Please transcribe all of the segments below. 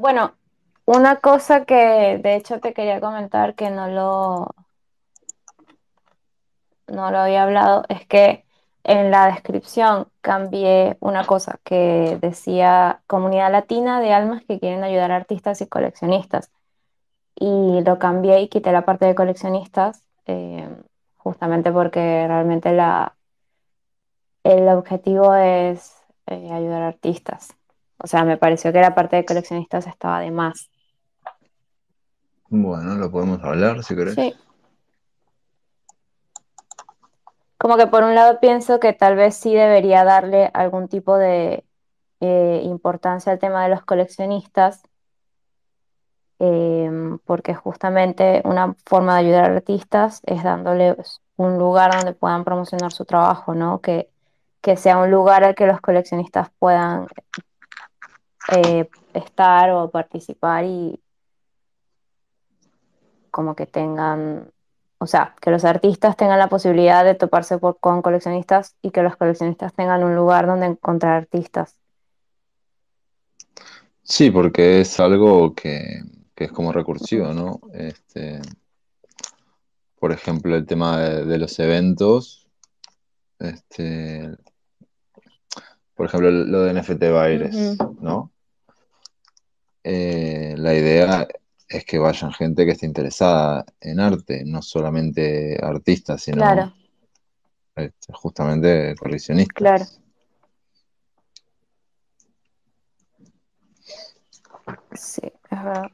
Bueno, una cosa que de hecho te quería comentar que no lo, no lo había hablado es que en la descripción cambié una cosa que decía comunidad latina de almas que quieren ayudar a artistas y coleccionistas. Y lo cambié y quité la parte de coleccionistas eh, justamente porque realmente la, el objetivo es eh, ayudar a artistas. O sea, me pareció que la parte de coleccionistas estaba de más. Bueno, lo podemos hablar si querés. Sí. Como que por un lado pienso que tal vez sí debería darle algún tipo de eh, importancia al tema de los coleccionistas, em, porque justamente una forma de ayudar a artistas es dándoles un lugar donde puedan promocionar su trabajo, ¿no? Que, que sea un lugar al que los coleccionistas puedan eh, estar o participar y como que tengan, o sea, que los artistas tengan la posibilidad de toparse con coleccionistas y que los coleccionistas tengan un lugar donde encontrar artistas. Sí, porque es algo que, que es como recursivo, ¿no? Este, por ejemplo, el tema de, de los eventos, este, por ejemplo, lo de NFT Baires, Ujú, ¿no? Eh, la idea es que vayan gente que esté interesada en arte, no solamente artistas, sino Claro, este, justamente claro, coleccionistas. sí, es verdad.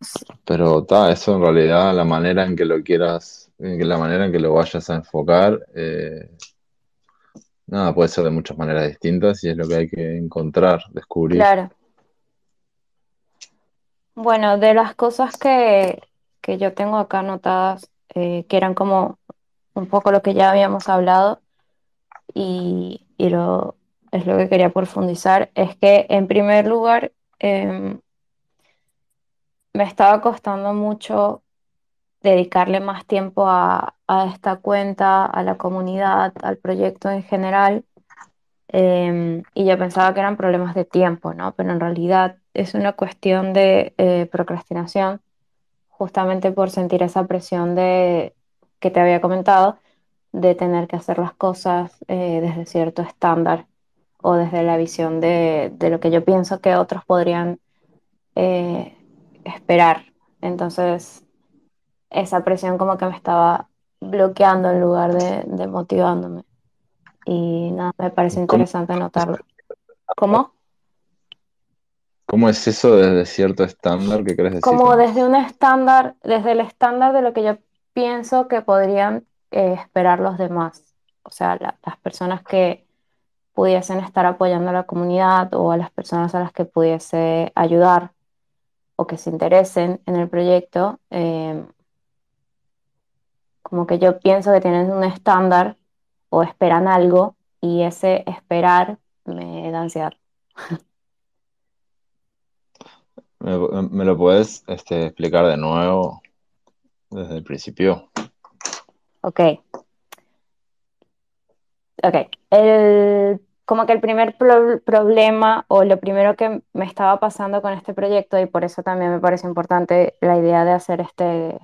Sí, Pero ta, eso en realidad, la manera en que lo quieras, en que la manera en que lo vayas a enfocar, eh, nada, puede ser de muchas maneras distintas y es lo que hay que encontrar, descubrir. claro. Bueno, de las cosas que, que yo tengo acá anotadas, eh, que eran como un poco lo que ya habíamos hablado y, y lo, es lo que quería profundizar, es que en primer lugar em, me estaba costando mucho dedicarle más tiempo a, esta cuenta, a la comunidad, al proyecto en general. em, y yo pensaba que eran problemas de tiempo, ¿no? Pero en realidad es una cuestión de eh, procrastinación justamente por sentir esa presión de que te había comentado, de tener que hacer las cosas eh, desde cierto estándar o desde la visión de, de lo que yo pienso que otros podrían eh, esperar. Entonces, esa presión como que me estaba bloqueando en lugar de, de motivándome. Y nada, me parece ¿Cómo, interesante notarlo. ¿Cómo? cómo es eso desde cierto estándar que querés decir como desde un estándar, desde el estándar de lo que yo pienso que podrían eh, esperar los demás. O sea, la- las personas que pudiesen estar apoyando a la comunidad o a las personas a las que pudiese ayudar o que se interesen en el proyecto, eh, como que yo pienso que tienen un estándar o esperan algo y ese esperar me da ansiedad. ¿Me, me lo podés este, explicar de nuevo desde el principio? Ok, Ok, el, como que el primer pro- problema o lo primero que me estaba pasando con este proyecto, y por eso también me parece importante la idea de hacer este,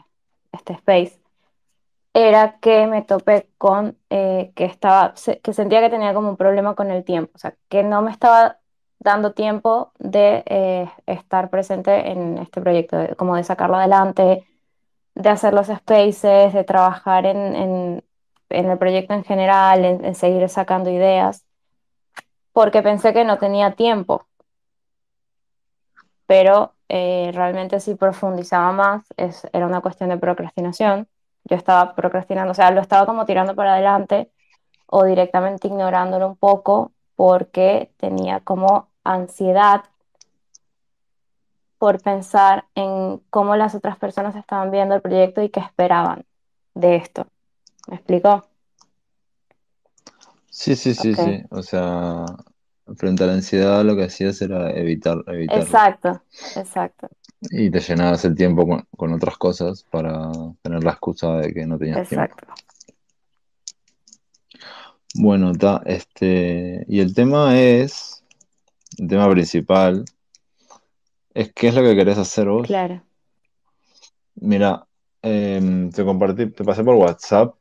este space, era que me topé con eh, que estaba, que sentía que tenía como un problema con el tiempo, o sea, que no me estaba dando tiempo de eh, estar presente en este proyecto, de- como de sacarlo adelante, de hacer los spaces, de trabajar en, en- el proyecto en general, en seguir sacando ideas porque pensé que no tenía tiempo, pero eh, realmente si profundizaba más, era una cuestión de procrastinación. Yo estaba procrastinando, o sea, lo estaba como tirando para adelante o directamente ignorándolo un poco porque tenía como ansiedad por pensar en cómo las otras personas estaban viendo el proyecto y qué esperaban de esto. ¿Me explico? Sí, sí, sí, sí. O sea, frente a la ansiedad lo que hacías era evitar, evitarlo. Exacto, exacto, Y te llenabas el tiempo con, con otras cosas para tener la excusa de que no tenías tiempo. exacto. Bueno, ta, este, y el tema es, el tema principal Es que es lo que querés hacer vos. Claro, Mira, em, te compartí, te pasé por WhatsApp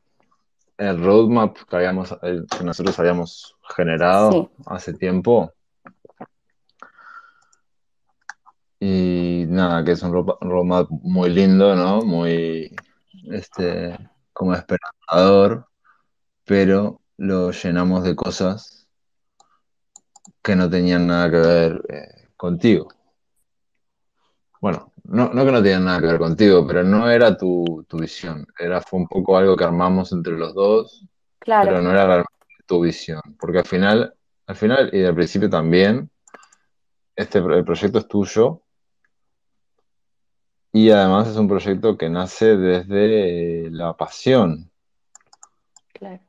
el roadmap que habíamos, el que nosotros habíamos sí, generado hace tiempo. Y nada, que es un roadmap muy lindo, ¿no? Muy, este, como esperanzador, pero lo llenamos de cosas que no tenían nada que ver eh, contigo. Bueno, no, no que no tenían nada que ver contigo, pero no era tu, tu visión. Era, fue un poco algo que armamos entre los dos, pero claro, no era tu visión. Porque al final, al final y al principio también, este, el proyecto es tuyo y además es un proyecto que nace desde eh, la pasión. claro,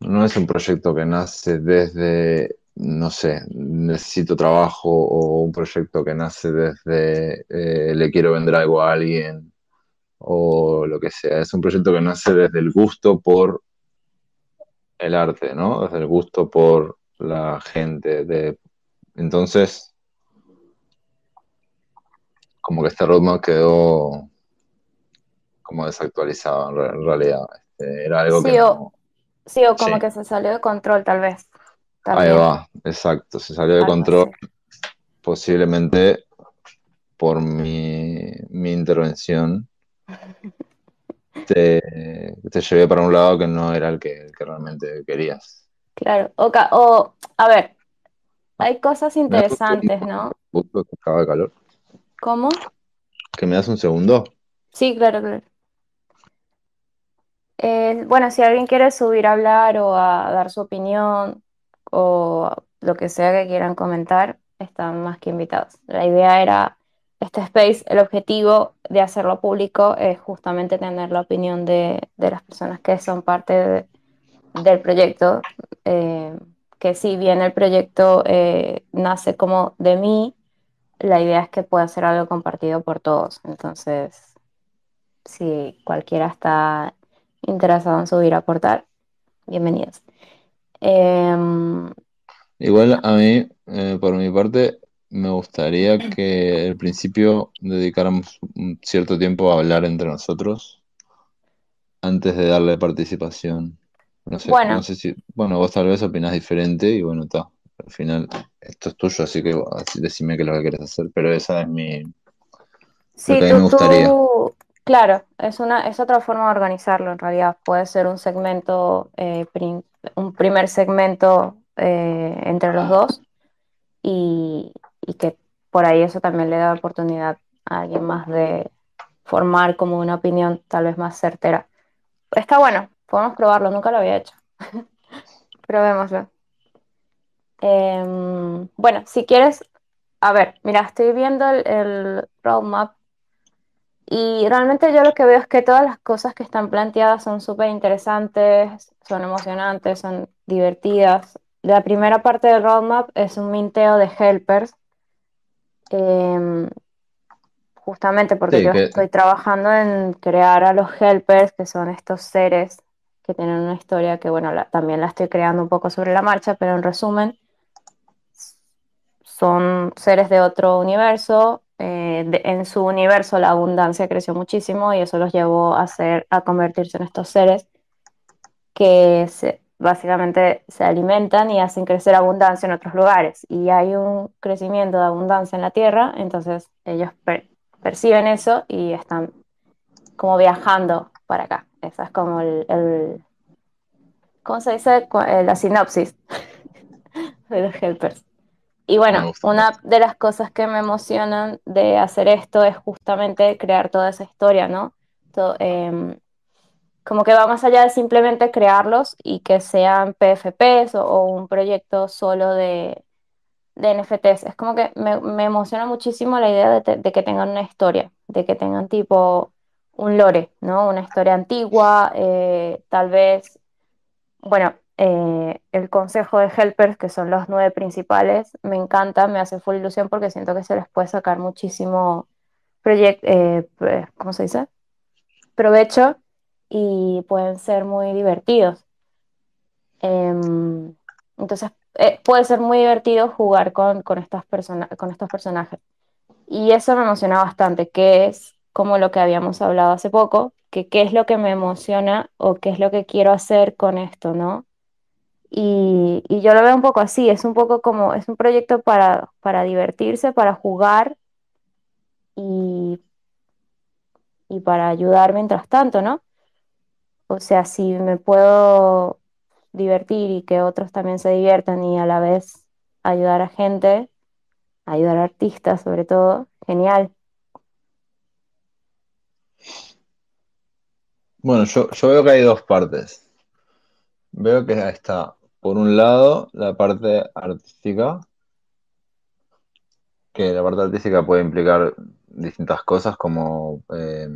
No es un proyecto que nace desde, no sé, necesito trabajo o un proyecto que nace desde eh, le quiero vender algo a alguien o lo que sea. Es un proyecto que nace desde el gusto por el arte, ¿no? Desde el gusto por la gente. De... Entonces, como que este roadmap quedó como desactualizado en, re- en realidad. Este, era algo que Sí, o, no... sí, o como Sí, que se salió de control, tal vez, ahí va, exacto. Se salió de algo control así. posiblemente por mi, mi intervención. Te, te llevé para un lado que no era el que, el que realmente querías. Claro, o, o, a ver, hay cosas ¿Me das un interesantes? ¿no? Que acaba de calor. ¿Cómo? ¿Que me das un segundo? Sí, claro, claro. Eh, bueno, si alguien quiere subir a hablar o a dar su opinión o lo que sea que quieran comentar, están más que invitados. La idea era este space, el objetivo de hacerlo público es justamente tener la opinión de, de las personas que son parte de- del proyecto, eh, que si bien el proyecto eh, nace como de mí, la idea es que pueda ser algo compartido por todos. Entonces, si cualquiera está interesado en subir a aportar, bienvenidos. Em, Igual a mí, eh, por mi parte, me gustaría que al principio dedicáramos un cierto tiempo a hablar entre nosotros antes de darle participación. No sé, no bueno, sé si, bueno, vos tal vez opinás diferente y bueno, está. Al final, esto es tuyo, así que así decime qué es lo que querés hacer, pero esa es mi, lo sí, que a mí me tú, gustaría. tú, claro, es una, es otra forma de organizarlo en realidad. Puede ser un segmento, eh, prim- un primer segmento eh, entre los dos y, y que por ahí eso también le da oportunidad a alguien más de formar como una opinión tal vez más certera. Está bueno, podemos probarlo, nunca lo había hecho. Probémoslo. Em, bueno, si quieres, a ver, mira, estoy viendo el, el roadmap y realmente yo lo que veo es que todas las cosas que están planteadas son súper interesantes, son emocionantes, son divertidas. La primera parte del roadmap es un minteo de helpers, em, justamente porque Sí, yo que, estoy trabajando en crear a los helpers, que son estos seres que tienen una historia que, bueno, la- también la estoy creando un poco sobre la marcha, pero en resumen son seres de otro universo. eh, de- en su universo la abundancia creció muchísimo y eso los llevó a, ser, a convertirse en estos seres que se- básicamente se alimentan y hacen crecer abundancia en otros lugares. Y hay un crecimiento de abundancia en la Tierra, entonces ellos per- perciben eso y están como viajando para acá. Esa es como el, ¿cómo se dice? Eh, La sinopsis de los helpers. Y bueno, una de las cosas que me emocionan de hacer esto es justamente crear toda esa historia, ¿no? To- em, como que va más allá de simplemente crearlos y que sean PFPs o, o un proyecto solo de, de NFTs. Es como que me, me emociona muchísimo la idea de, te- de que tengan una historia, de que tengan tipo un lore, ¿no? Una historia antigua, eh, tal vez bueno, eh, el consejo de helpers, que son los nueve principales, me encanta, me hace full ilusión porque siento que se les puede sacar muchísimo proyecto, eh, ¿cómo se dice? Provecho y pueden ser muy divertidos. Em, entonces, eh, puede ser muy divertido jugar con, con estas persona- con estos personajes. Y eso me emociona bastante, que es como lo que habíamos hablado hace poco, que qué es lo que me emociona o qué es lo que quiero hacer con esto, ¿no? Y, yo lo veo un poco así, es un poco como, es un proyecto para, para divertirse, para jugar y, y para ayudar mientras tanto, ¿no? O sea, si me puedo divertir y que otros también se diviertan y a la vez ayudar a gente, ayudar a artistas sobre todo, genial. Bueno, yo, yo veo que hay dos partes. Veo que está, por un lado, la parte artística, que la parte artística puede implicar distintas cosas como eh,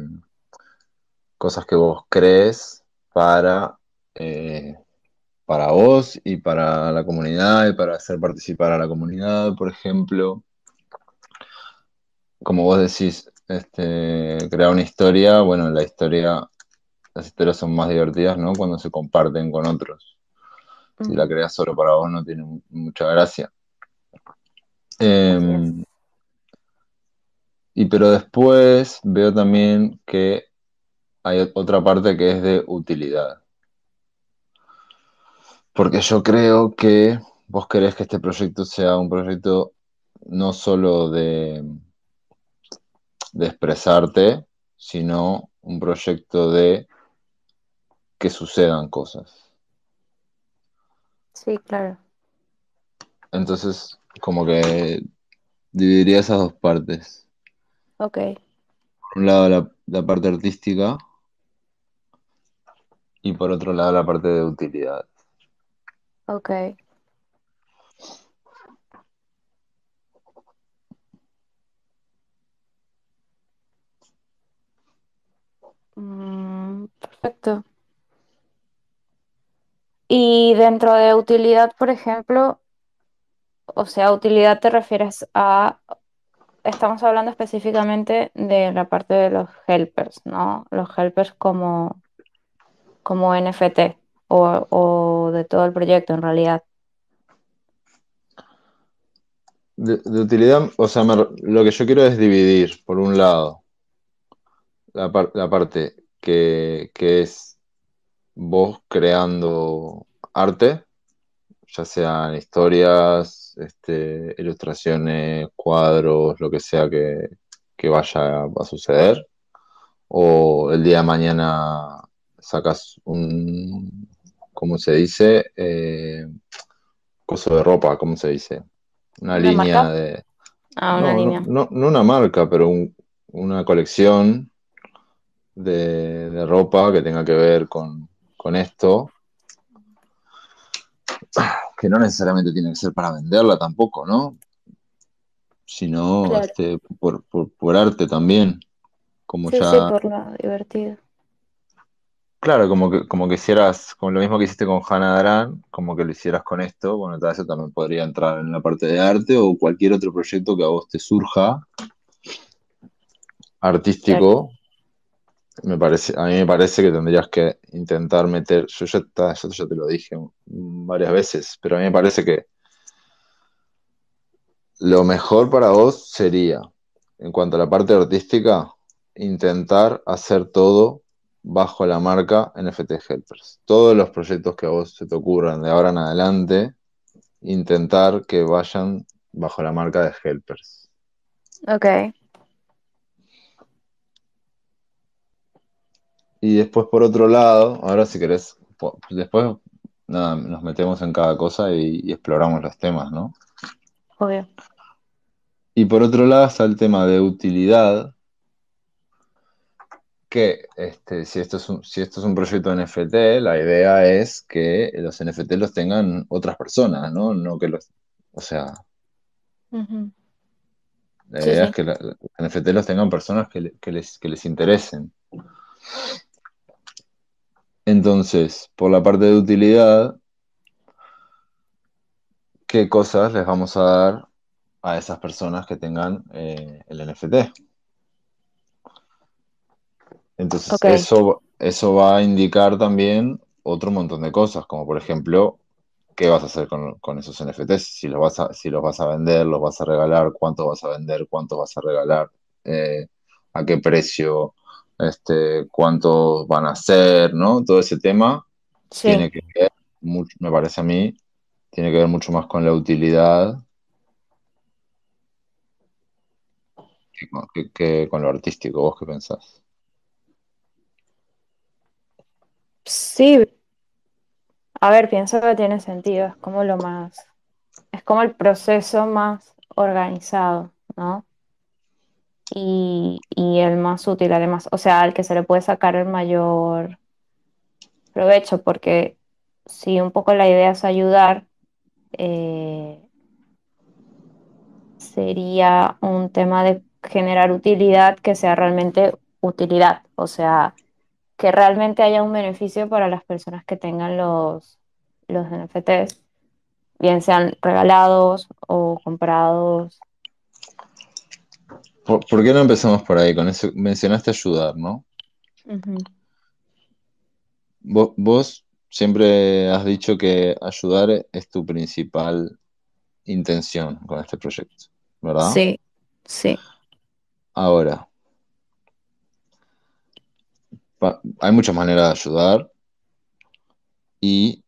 cosas que vos crees para, eh, para vos y para la comunidad y para hacer participar a la comunidad, por ejemplo. Como vos decís, este, crear una historia, bueno, la historia, las historias son más divertidas, ¿no? Cuando se comparten con otros. Si la creas solo para vos no tiene mu- mucha gracia. Eh, y pero después veo también que hay otra parte que es de utilidad. Porque yo creo que vos querés que este proyecto sea un proyecto no solo de, de expresarte, sino un proyecto de que sucedan cosas. Sí, claro. Entonces, como que dividiría esas dos partes. Ok, Por un lado la, la parte artística y por otro lado la parte de utilidad. ok. Mm, perfecto. Y dentro de utilidad, por ejemplo, o sea, utilidad te refieres a, estamos hablando específicamente de la parte de los helpers, ¿no? Los helpers como, como NFT o, o de todo el proyecto en realidad. De, utilidad, o sea, me- lo que yo quiero es dividir, por un lado, la, la parte que, que es vos creando arte, ya sean historias, este, ilustraciones, cuadros, lo que sea que, que vaya a suceder, o el día de mañana sacas un, ¿cómo se dice? Eh, coso de ropa, ¿cómo se dice? Una ¿Una línea marca? de Ah, una No, no, línea. no, no una marca, pero un- una colección de, de ropa que tenga que ver con, con esto, que no necesariamente tiene que ser para venderla tampoco, ¿no? Sino Claro. este, por, por, por arte también, como Sí, sí, ya, por lo divertido. claro, como que, como que hicieras, como lo mismo que hiciste con Hannah Arendt, como que lo hicieras con esto, bueno, tal vez eso también podría entrar en la parte de arte o cualquier otro proyecto que a vos te surja, Claro. Me parece, a mí me parece que tendrías que intentar meter, yo ya, yo ya te lo dije varias veces, pero a mí me parece que lo mejor para vos sería, en cuanto a la parte artística, intentar hacer todo bajo la marca NFT Helpers. Todos los proyectos que a vos se te ocurran de ahora en adelante, intentar que vayan bajo la marca de Helpers. Ok. Y después, por otro lado, ahora si querés, después nada, nos metemos en cada cosa y, y exploramos los temas, ¿no? Obvio. Y por otro lado está el tema de utilidad, que este, si, esto es un, si esto es un proyecto NFT, la idea es que los NFT los tengan otras personas, ¿no? No que los, o sea, la Sí, idea es que la- los NFT los tengan personas que, que les, que les interesen. Entonces, por la parte de utilidad, ¿qué cosas les vamos a dar a esas personas que tengan eh, el NFT? Entonces, eso, eso va a indicar también otro montón de cosas, como por ejemplo, ¿qué vas a hacer con, con esos NFTs? Si los vas a, si los vas a vender, los vas a regalar, cuánto vas a vender, cuánto vas a regalar, eh, a qué precio, este, cuántos van a ser, ¿no? Todo ese tema Sí, tiene que ver, mucho, me parece a mí, tiene que ver mucho más con la utilidad que con, que- que con lo artístico. ¿Vos qué pensás? sí, a ver, pienso que tiene sentido, es como lo más, es como el proceso más organizado, ¿no? Y, y el más útil además, o sea, al que se le puede sacar el mayor provecho, porque si un poco la idea es ayudar, eh, sería un tema de generar utilidad que sea realmente utilidad, o sea, que realmente haya un beneficio para las personas que tengan los, los NFTs, bien sean regalados o comprados. ¿Por, por qué no empezamos por ahí? Con eso mencionaste ayudar, ¿no? Vos, vos siempre has dicho que ayudar es tu principal intención con este proyecto, ¿verdad? Sí, sí, Ahora, hay muchas maneras de ayudar y,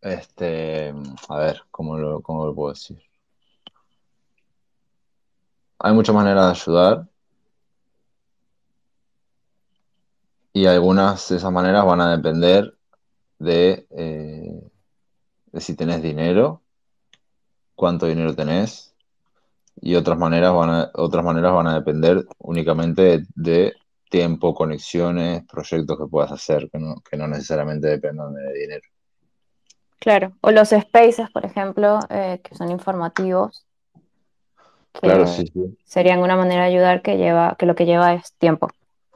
este, a ver, ¿cómo lo, cómo lo puedo decir? Hay muchas maneras de ayudar y algunas de esas maneras van a depender de, eh, de si tenés dinero, cuánto dinero tenés y otras maneras van a, otras maneras van a depender únicamente de, de tiempo, conexiones, proyectos que puedas hacer, que no, que no necesariamente dependan de dinero. claro. O los spaces, por ejemplo, eh, que son informativos, Claro, que sí, sí. serían una manera de ayudar que lleva, que lo que lleva es tiempo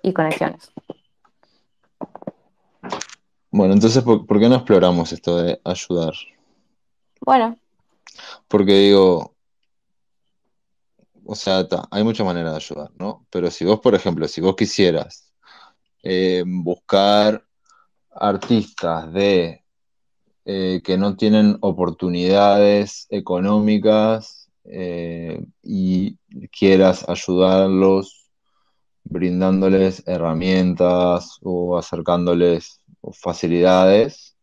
y conexiones. Bueno, entonces, ¿por, por qué no exploramos esto de ayudar? Bueno, Porque digo, o sea, ta, hay muchas maneras de ayudar, ¿no? Pero si vos, por ejemplo, si vos quisieras eh, buscar artistas de eh, que no tienen oportunidades económicas eh, y quieras ayudarlos brindándoles herramientas o acercándoles facilidades,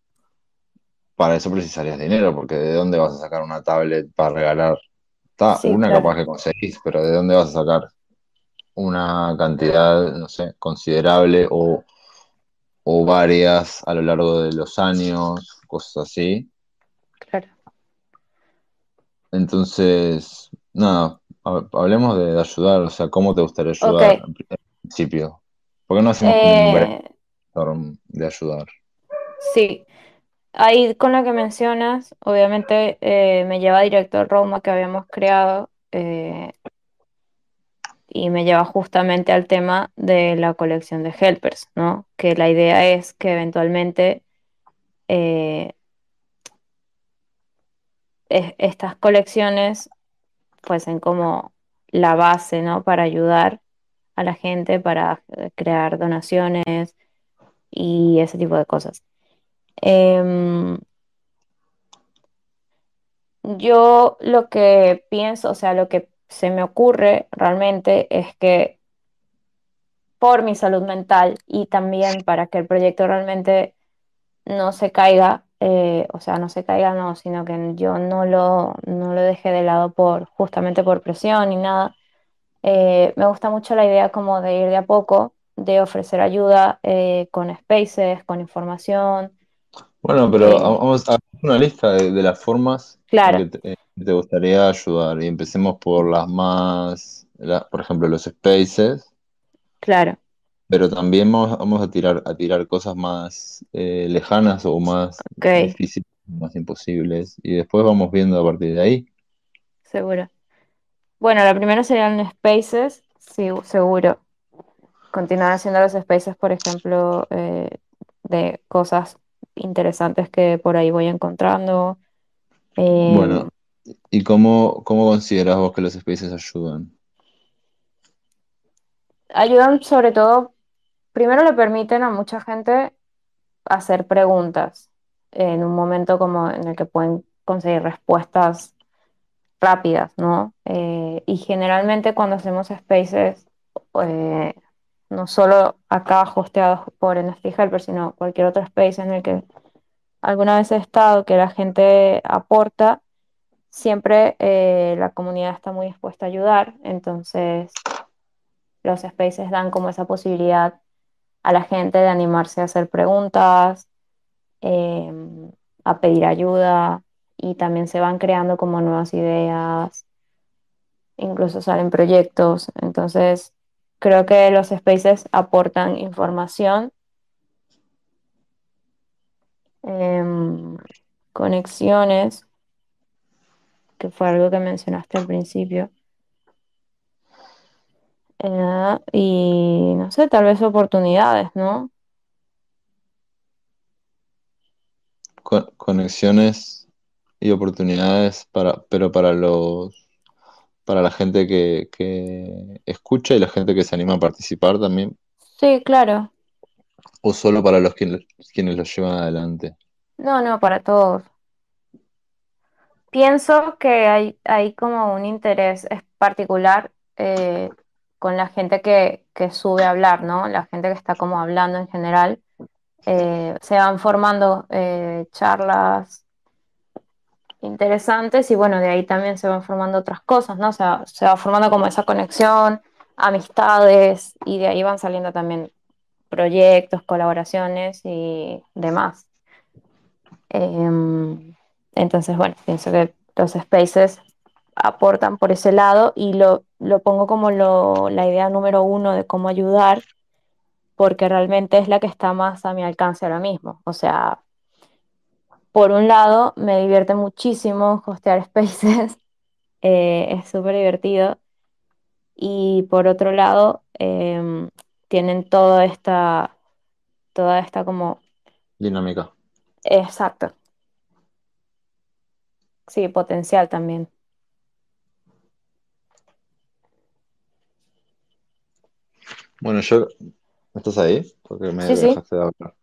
para eso precisarías dinero, porque ¿de dónde vas a sacar una tablet para regalar? Sí, una claro, capaz que conseguís, pero ¿de dónde vas a sacar una cantidad, no sé, considerable o, o varias a lo largo de los años, cosas así? claro. Entonces, nada, ha- hablemos de, de ayudar, o sea, ¿cómo te gustaría ayudar pri- en principio? ¿Por qué no hacemos un Eh, brainstorm de ayudar? sí, ahí con lo que mencionas, obviamente eh, me lleva directo al roadmap que habíamos creado eh, y me lleva justamente al tema de la colección de helpers, ¿no? Que la idea es que eventualmente eh, es- estas colecciones fuesen como la base, ¿no? Para ayudar a la gente, para eh, crear donaciones y ese tipo de cosas. Em, yo lo que pienso, o sea, lo que se me ocurre realmente es que por mi salud mental y también para que el proyecto realmente no se caiga, eh, o sea, no se caiga, no, sino que yo no lo, no lo dejé de lado por, justamente por presión ni nada. Eh, me gusta mucho la idea como de ir de a poco, de ofrecer ayuda eh, con spaces, con información. Bueno, pero eh, vamos a hacer una lista de, de las formas claro, que te, te gustaría ayudar y empecemos por las más, la- por ejemplo, los spaces, claro, pero también vamos, vamos a tirar, a tirar cosas más eh, lejanas o más difíciles, más imposibles y después vamos viendo a partir de ahí. seguro. Bueno, la primera serían spaces, sí, seguro. Continuar haciendo los spaces, por ejemplo, eh, de cosas interesantes que por ahí voy encontrando. Eh, Bueno, ¿y cómo, cómo consideras vos que los spaces ayudan? ayudan sobre todo, primero le permiten a mucha gente hacer preguntas. en un momento como en el que pueden conseguir respuestas rápidas, ¿no? Eh, y generalmente cuando hacemos spaces, eh, no solo acá hosteados por NFT Helper, sino cualquier otro space en el que alguna vez he estado, que la gente aporta, siempre eh, la comunidad está muy dispuesta a ayudar, entonces los spaces dan como esa posibilidad a la gente de animarse a hacer preguntas, eh, a pedir ayuda y también se van creando como nuevas ideas, incluso salen proyectos, entonces creo que los spaces aportan información. em, conexiones, que fue algo que mencionaste al principio. Eh, y no sé, tal vez oportunidades, ¿no? Co- conexiones y oportunidades para, pero para los, para la gente que, que escucha y la gente que se anima a participar también, Sí, claro. o solo para los quienes, quienes lo llevan adelante. No, no, para todos. Pienso que hay, hay como un interés es- particular eh, con la gente que, que sube a hablar, ¿no? La gente que está como hablando en general. Eh, se van formando eh, charlas interesantes y bueno, de ahí también se van formando otras cosas, ¿no? O sea, se va formando como esa conexión, amistades y de ahí van saliendo también proyectos, colaboraciones y demás. Em, entonces, bueno, pienso que los spaces aportan por ese lado y lo, lo pongo como lo- la idea número uno de cómo ayudar, porque realmente es la que está más a mi alcance ahora mismo. O sea, por un lado, me divierte muchísimo hostear spaces, eh, es súper divertido, y por otro lado, em, tienen toda esta, toda esta como, Dinámica. exacto, sí, potencial también. Bueno, yo, ¿estás ahí? Porque me Sí, sí. dejaste de hablar.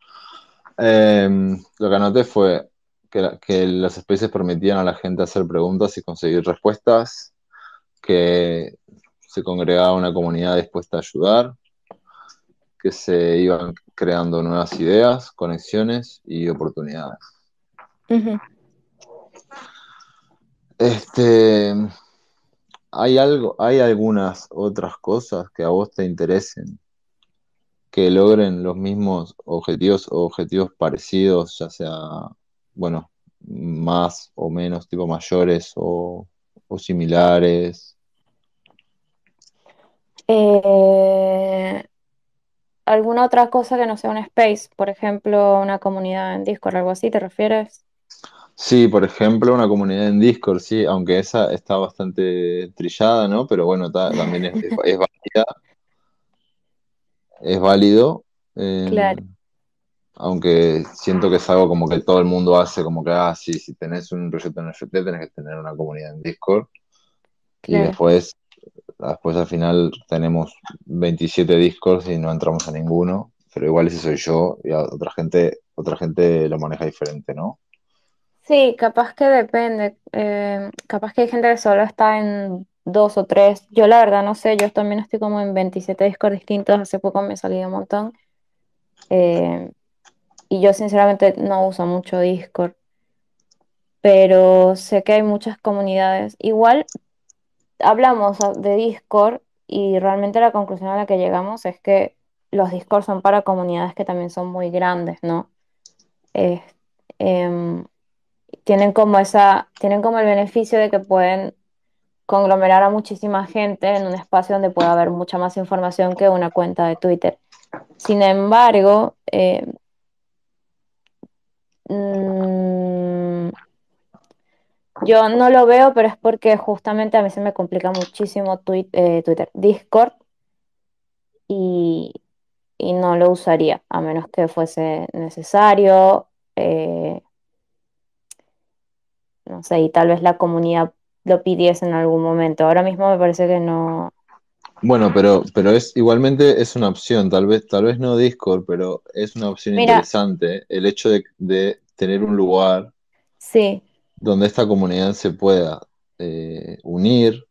Eh, lo que anoté fue que, la- que los spaces permitían a la gente hacer preguntas y conseguir respuestas, que se congregaba una comunidad dispuesta a ayudar, que se iban creando nuevas ideas, conexiones y oportunidades. Este, ¿hay algo, hay algunas otras cosas que a vos te interesen que logren los mismos objetivos o objetivos parecidos, ya sea, bueno, más o menos, tipo mayores o, o similares? Eh, ¿alguna otra cosa que no sea un space? Por ejemplo, una comunidad en Discord, algo así, ¿te refieres? Sí, por ejemplo, una comunidad en Discord, sí, aunque esa está bastante trillada, ¿no? Pero bueno, ta- también es, es, es válida, es válido, eh, Claro, aunque siento que es algo como que todo el mundo hace, como que, ah, sí, si tenés un proyecto en NFT, tenés que tener una comunidad en Discord, y después, después al final tenemos 27 Discords y no entramos a ninguno, pero igual ese soy yo, y a otra gente, otra gente lo maneja diferente, ¿no? Sí, capaz que depende. eh, capaz que hay gente que solo está en dos o tres. Yo la verdad no sé, yo también estoy como en 27 Discord distintos. Hace poco me salí un montón. eh, y yo sinceramente no uso mucho Discord, pero sé que hay muchas comunidades. Igual hablamos de Discord y realmente la conclusión a la que llegamos es que los Discord son para comunidades que también son muy grandes, ¿no? Em, tienen como esa, tienen como el beneficio de que pueden conglomerar a muchísima gente en un espacio donde puede haber mucha más información que una cuenta de Twitter. Sin embargo, eh, mm, yo no lo veo, pero es porque justamente a mí se me complica muchísimo eh, Twitter, Discord y, y no lo usaría a menos que fuese necesario. eh, no sé, y tal vez la comunidad lo pidiese en algún momento. Ahora mismo me parece que no. Bueno, pero, pero es igualmente es una opción, tal vez, tal vez no Discord, pero es una opción Mira, interesante el hecho de, de tener un lugar Sí, donde esta comunidad se pueda eh, unir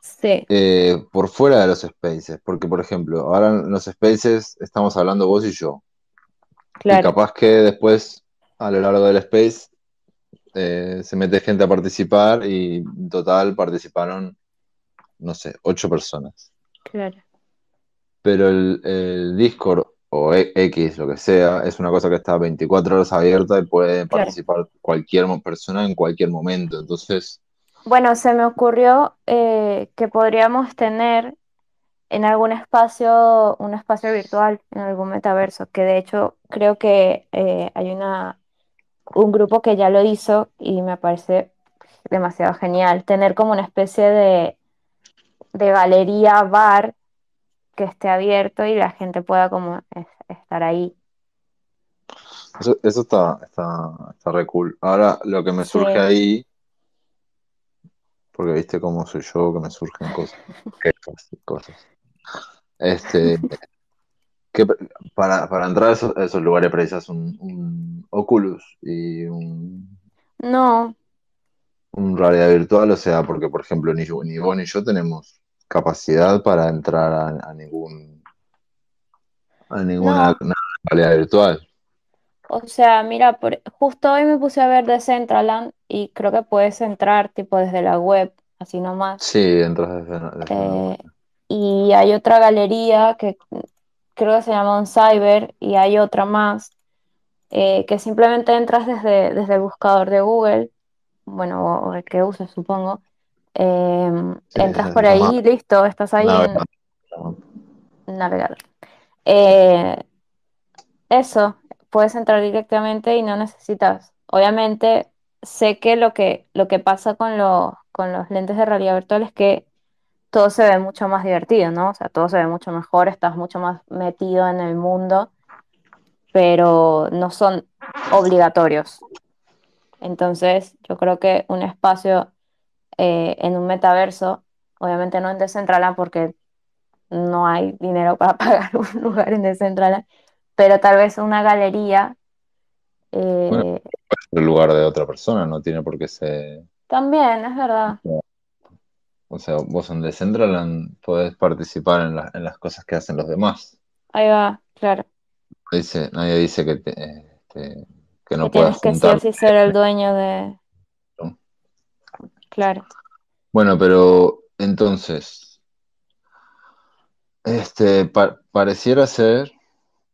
sí, eh, por fuera de los spaces. Porque, por ejemplo, ahora en los spaces estamos hablando vos y yo. Y capaz que después, a lo largo del space, eh, se mete gente a participar y en total participaron, no sé, ocho personas. claro, Pero el, el Discord o E- X, lo que sea, es una cosa que está 24 horas abierta y puede claro. participar cualquier persona en cualquier momento. Entonces, Bueno, se me ocurrió eh, que podríamos tener en algún espacio, un espacio virtual, en algún metaverso, que de hecho creo que eh, hay una, un grupo que ya lo hizo y me parece demasiado genial. Tener como una especie de, de galería bar que esté abierto y la gente pueda como es- estar ahí. eso, eso está, está, está re cool. Ahora, lo que me surge Sí, ahí, porque viste cómo soy yo, que me surgen cosas, cosas. Este, que para, para entrar a esos, a esos lugares precisas un, un Oculus y un, no, un realidad virtual, o sea, porque por ejemplo ni, yo- ni vos ni yo tenemos capacidad para entrar a, a ningún a ninguna no. realidad virtual. O sea, mira, por- justo hoy me puse a ver Decentraland y creo que puedes entrar tipo desde la web, así nomás. Sí, entras desde, desde una web. Eh, y hay otra galería que creo que se llama Cyber y hay otra más eh, que simplemente entras desde, desde el buscador de Google, bueno, o, o el que uses, supongo. Em, Sí, entras por ahí y listo, estás ahí en navegador. Eh, Eso, puedes entrar directamente y no necesitas. Obviamente, sé que lo que, lo que pasa con los, con los lentes de realidad virtual es que todo se ve mucho más divertido, ¿no? O sea, todo se ve mucho mejor, estás mucho más metido en el mundo, pero no son obligatorios. Entonces, yo creo que un espacio eh, en un metaverso, obviamente no en Decentraland porque no hay dinero para pagar un lugar en Decentraland, pero tal vez una galería Bueno, eh, puede ser el lugar de otra persona, no tiene por qué ser. También, es verdad. O sea, vos en Decentraland podés participar en, la- en las cosas que hacen los demás. Ahí va, claro. Dice, nadie dice que, te- este, que Que no puedas tienes que sí ser el dueño de... ¿no? Claro. Bueno, pero entonces, este, pa- pareciera ser,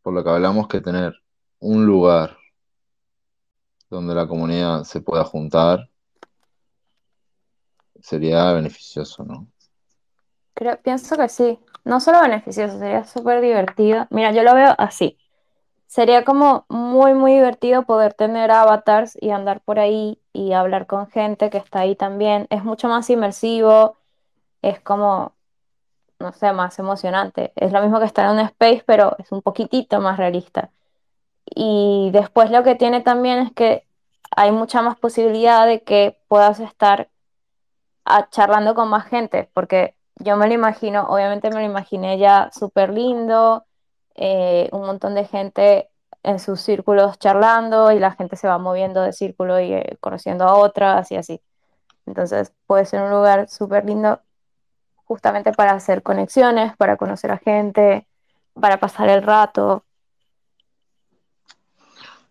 por lo que hablamos, que tener un lugar donde la comunidad se pueda juntar sería beneficioso, ¿no? Creo, pienso que sí. No solo beneficioso, sería súper divertido. Mira, yo lo veo así. Sería como muy, muy divertido poder tener avatars y andar por ahí y hablar con gente que está ahí también. Es mucho más inmersivo, es como, no sé, más emocionante. Es lo mismo que estar en un space, pero es un poquitito más realista. Y después lo que tiene también es que hay mucha más posibilidad de que puedas estar ah, charlando con más gente, porque yo me lo imagino, obviamente me lo imaginé ya súper lindo, eh, un montón de gente en sus círculos charlando y la gente se va moviendo de círculo y eh, conociendo a otras y así. Entonces puede ser un lugar súper lindo justamente para hacer conexiones, para conocer a gente, para pasar el rato.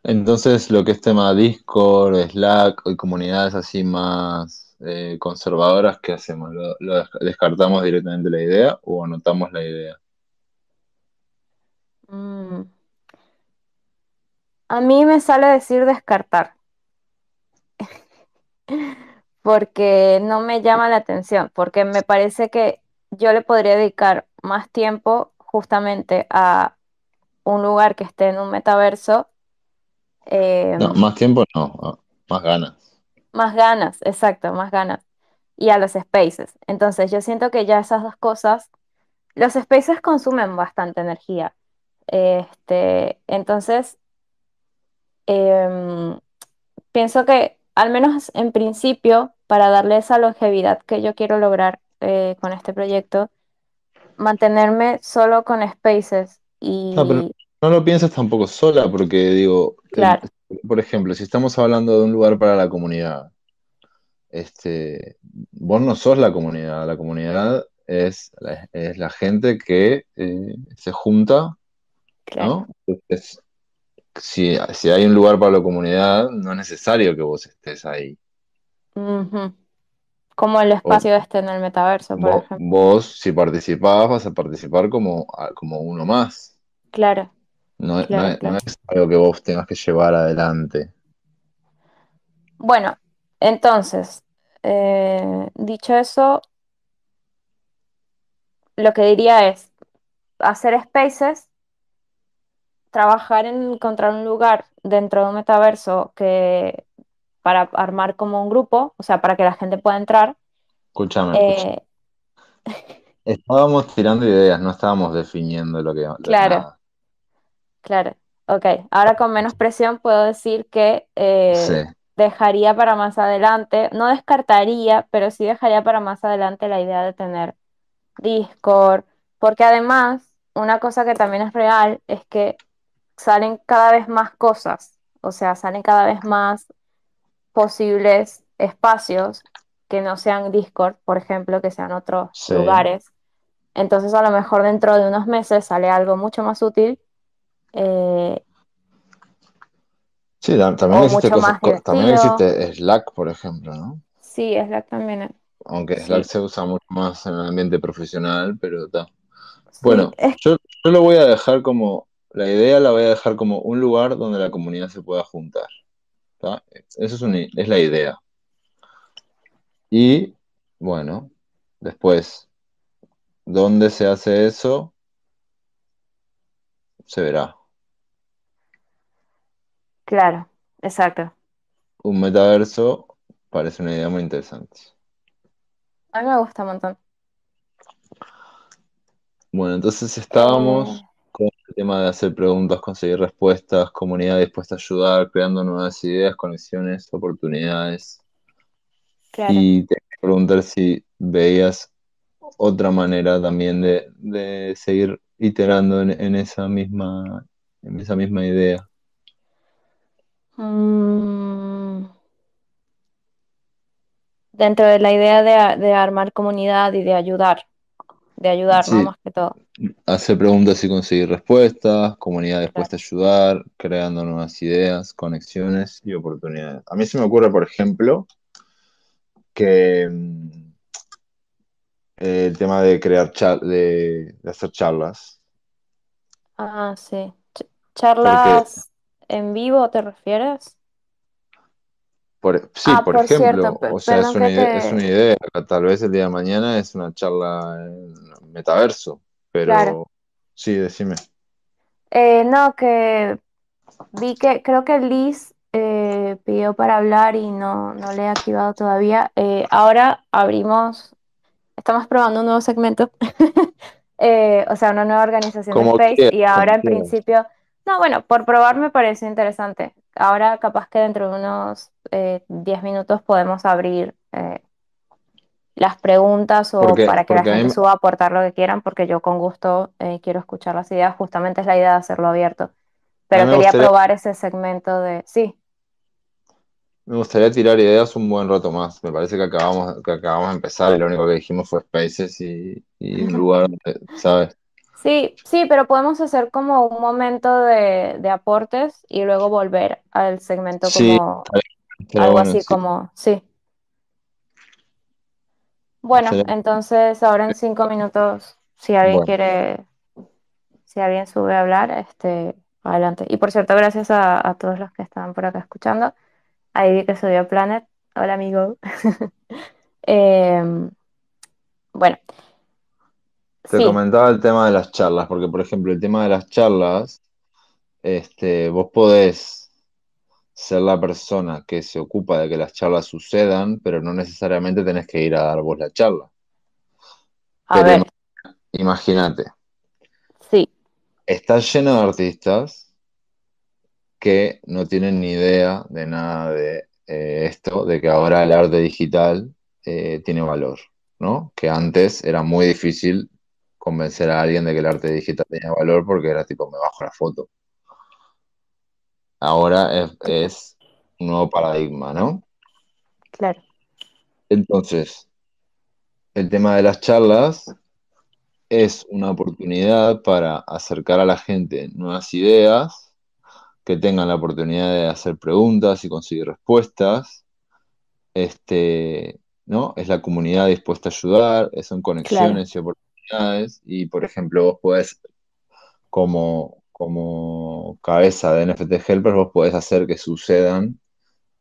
Entonces, lo que es tema Discord, Slack y comunidades así más eh, conservadoras, ¿qué hacemos? ¿Lo, lo des- descartamos directamente la idea o anotamos la idea? Mm. A mí me sale decir descartar, porque no me llama la atención, porque me parece que yo le podría dedicar más tiempo justamente a un lugar que esté en un metaverso, eh, No, más tiempo no, ah, más ganas. Más ganas, exacto, más ganas, y a los spaces. Entonces yo siento que ya esas dos cosas, los spaces consumen bastante energía. Este, entonces, em, Pienso que, al menos en principio, para darle esa longevidad que yo quiero lograr eh, con este proyecto, mantenerme solo con spaces y no lo pienses tampoco sola, porque digo, por ejemplo, si estamos hablando de un lugar para la comunidad, este, vos no sos la comunidad, la comunidad es la, es la gente que eh, se junta, Claro. ¿no? Entonces, si, si hay un lugar para la comunidad, no es necesario que vos estés ahí. Como el O espacio este en el metaverso, por vos, ejemplo. vos, si participás, vas a participar como, como uno más. Claro, No, es- no claro, es, no claro. es algo que vos tengas que llevar adelante. Bueno, entonces, eh, dicho eso, lo que diría es hacer spaces, trabajar en encontrar un lugar dentro de un metaverso que para armar como un grupo, o sea, para que la gente pueda entrar. Escúchame. Eh, Estábamos tirando ideas, no estábamos definiendo lo que, claro, nada. Claro. Ok, ahora con menos presión puedo decir que eh, Sí, dejaría para más adelante, no descartaría, pero sí dejaría para más adelante la idea de tener Discord, porque además, una cosa que también es real es que salen cada vez más cosas, o sea, salen cada vez más posibles espacios que no sean Discord, por ejemplo, que sean otros sí. lugares. Entonces, a lo mejor dentro de unos meses sale algo mucho más útil eh, Sí, ta- también existe cosas, también existe Slack, por ejemplo, ¿no? Sí, Slack también. Aunque Slack Sí, se usa mucho más en el ambiente profesional, pero está. sí, Bueno, es yo, yo lo voy a dejar como, la idea la voy a dejar como un lugar donde la comunidad se pueda juntar, ¿tá? Eso es, una- es la idea. Y bueno, después, ¿dónde se hace eso? Se verá. Claro, exacto. Un metaverso parece una idea muy interesante. A mí me gusta un montón. Bueno, entonces estábamos Eh, con el tema de hacer preguntas, conseguir respuestas, comunidad dispuesta a ayudar, creando nuevas ideas, conexiones, oportunidades. claro. Y te preguntar si veías otra manera también de, de seguir iterando en, en esa misma, en esa misma idea. Mm, dentro de la idea de, de armar comunidad y de ayudar, de ayudar, ¿no? Más que todo. hacer preguntas y conseguir respuestas, comunidad Claro. dispuesta a ayudar, creando nuevas ideas, conexiones y oportunidades. A mí se me ocurre, por ejemplo, que mm, el tema de crear char- de, de hacer charlas, Ah, sí. Ch- ¿Charlas en vivo te refieres? por, sí, Ah, por ejemplo, o sea, es una idea, es una idea, tal vez el día de mañana es una charla en metaverso, Claro. pero sí, decime. Eh, no, que vi que creo que Liz eh, pidió para hablar y no, no le he activado todavía. Eh, ahora abrimos, estamos probando un nuevo segmento, eh, o sea, una nueva organización de Space y ahora en principio, no, bueno, por probar me pareció interesante. Ahora capaz que dentro de unos eh, 10 minutos podemos abrir eh, las preguntas o Porque, para que la gente suba a aportar lo que quieran, porque yo con gusto eh, quiero escuchar las ideas, justamente es la idea de hacerlo abierto. Pero quería gustaría, probar ese segmento de... Sí, me gustaría tirar ideas un buen rato más. Me parece que acabamos, que acabamos de empezar y lo único que dijimos fue Spaces y, y un lugar, donde, ¿sabes? Sí, sí, pero podemos hacer como un momento de, de aportes y luego volver al segmento Sí, como estaría algo bueno, así sí. como... Sí. Bueno, entonces ahora en cinco minutos, si alguien bueno, quiere, si alguien sube a hablar, este, adelante. Y por cierto, gracias a, a todos los que están por acá escuchando. Ahí vi que subió Planet. Hola, amigo. Em, bueno, te sí, comentaba el tema de las charlas, porque por ejemplo, el tema de las charlas, este, vos podés ser la persona que se ocupa de que las charlas sucedan, pero no necesariamente tenés que ir a dar vos la charla. a Pero ver, ima- imagínate, sí, está lleno de artistas que no tienen ni idea de nada de eh, esto, de que ahora el arte digital eh, tiene valor, ¿no? Que antes era muy difícil convencer a alguien de que el arte digital tenía valor porque era tipo, me bajo la foto. Ahora es, Claro, es un nuevo paradigma, ¿no? claro, Entonces, el tema de las charlas es una oportunidad para acercar a la gente nuevas ideas, que tengan la oportunidad de hacer preguntas y conseguir respuestas. Este, ¿no? Es la comunidad dispuesta a ayudar, son claro, conexiones y oportunidades. Y, por ejemplo, vos podés, como, como cabeza de NFT Helpers, vos podés hacer que sucedan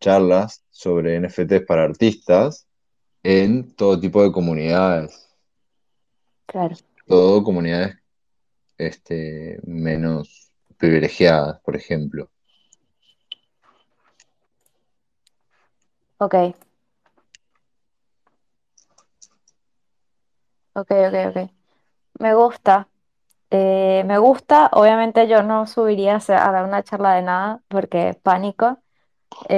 charlas sobre NFTs para artistas en todo tipo de comunidades, claro. todo comunidades este, menos privilegiadas, por ejemplo. Ok, ok, ok, ok. Me gusta. Eh, me gusta, obviamente yo no subiría a, hacer- a dar una charla de nada porque pánico.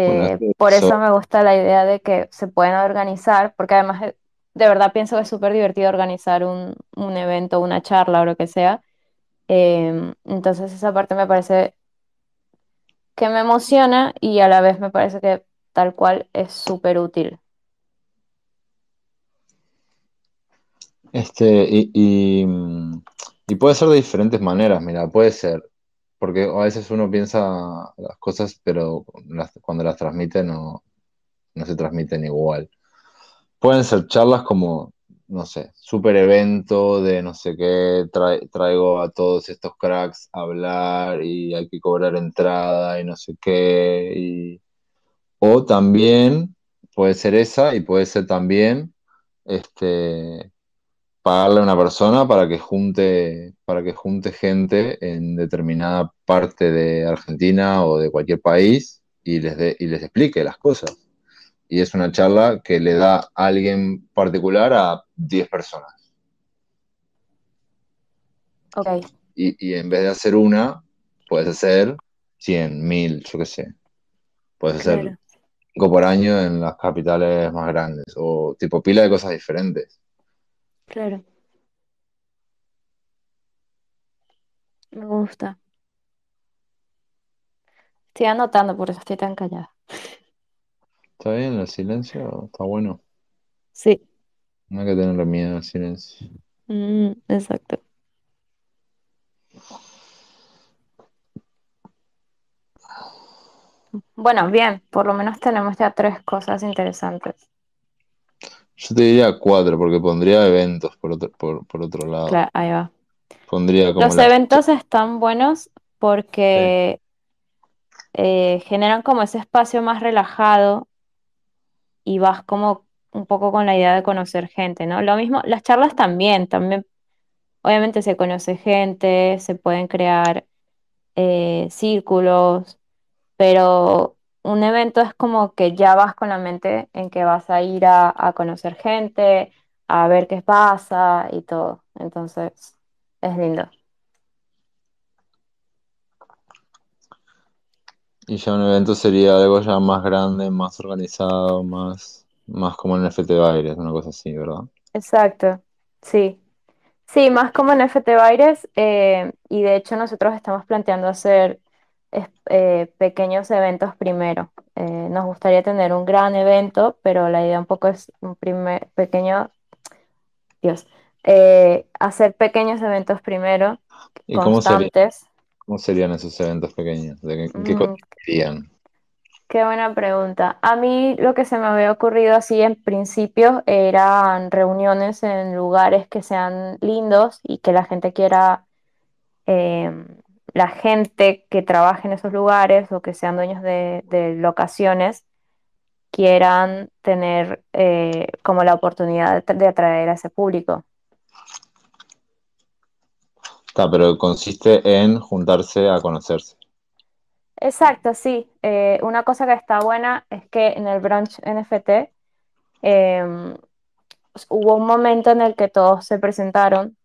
Bueno, Eh, por eso, eso me gusta la idea de que se pueden organizar, porque además eh, de verdad pienso que es súper divertido organizar un, un evento, una charla o lo que sea. Em, entonces esa parte me parece que me emociona y a la vez me parece que tal cual es súper útil. Este, y, y, mm, y puede ser de diferentes maneras, mira, puede ser, porque a veces uno piensa las cosas, pero las- cuando las transmite no, no se transmiten igual. Pueden ser charlas como, no sé, super evento de no sé qué, traigo a todos estos cracks a hablar y hay que cobrar entrada y no sé qué. y- O también puede ser esa y puede ser también este, pagarle a una persona para que junte, para que junte gente en determinada parte de Argentina o de cualquier país y les y les explique las cosas y es una charla que le da a alguien particular a 10 personas. Ok, Y, y en vez de hacer una, puedes hacer 100, 1000, yo qué sé. Puedes hacer claro, 5 por año en las capitales más grandes o tipo pila de cosas diferentes. Claro, me gusta. Estoy anotando, por eso estoy tan callada. ¿Está bien el silencio? Está bueno. Sí, No hay que tenerle miedo al silencio. mm, exacto. Bueno, bien, por lo menos tenemos ya tres cosas interesantes. Yo te diría cuatro, porque pondría eventos por otro, por, por otro lado. Claro, ahí va. Pondría como Los las... eventos están buenos Sí. porque eh, generan como ese espacio más relajado y vas como un poco con la idea de conocer gente, ¿no? Lo mismo, las charlas también, también obviamente se conoce gente, se pueden crear eh, círculos, pero un evento es como que ya vas con la mente en que vas a ir a, a conocer gente, a ver qué pasa y todo. Entonces, es lindo. Y ya un evento sería algo ya más grande, más organizado, más, más como en FT Baires, una cosa así, ¿verdad? Exacto, sí. Sí, más como en FT Baires, eh, y de hecho nosotros estamos planteando hacer eh, pequeños eventos primero. Eh, nos gustaría tener un gran evento, pero la idea un poco es un primer pequeño, Dios, eh, hacer pequeños eventos primero, ¿Y cómo sería, constantes. cómo serían esos eventos pequeños? ¿De qué, qué Mm, consistirían? qué buena pregunta. A mí lo que se me había ocurrido así en principio eran reuniones en lugares que sean lindos y que la gente quiera eh, la gente que trabaje en esos lugares o que sean dueños de, de locaciones quieran tener eh, como la oportunidad de, tra- de atraer a ese público. Está, pero consiste en juntarse a conocerse. Exacto, sí. Eh, una cosa que está buena es que en el brunch NFT eh, hubo un momento en el que todos se presentaron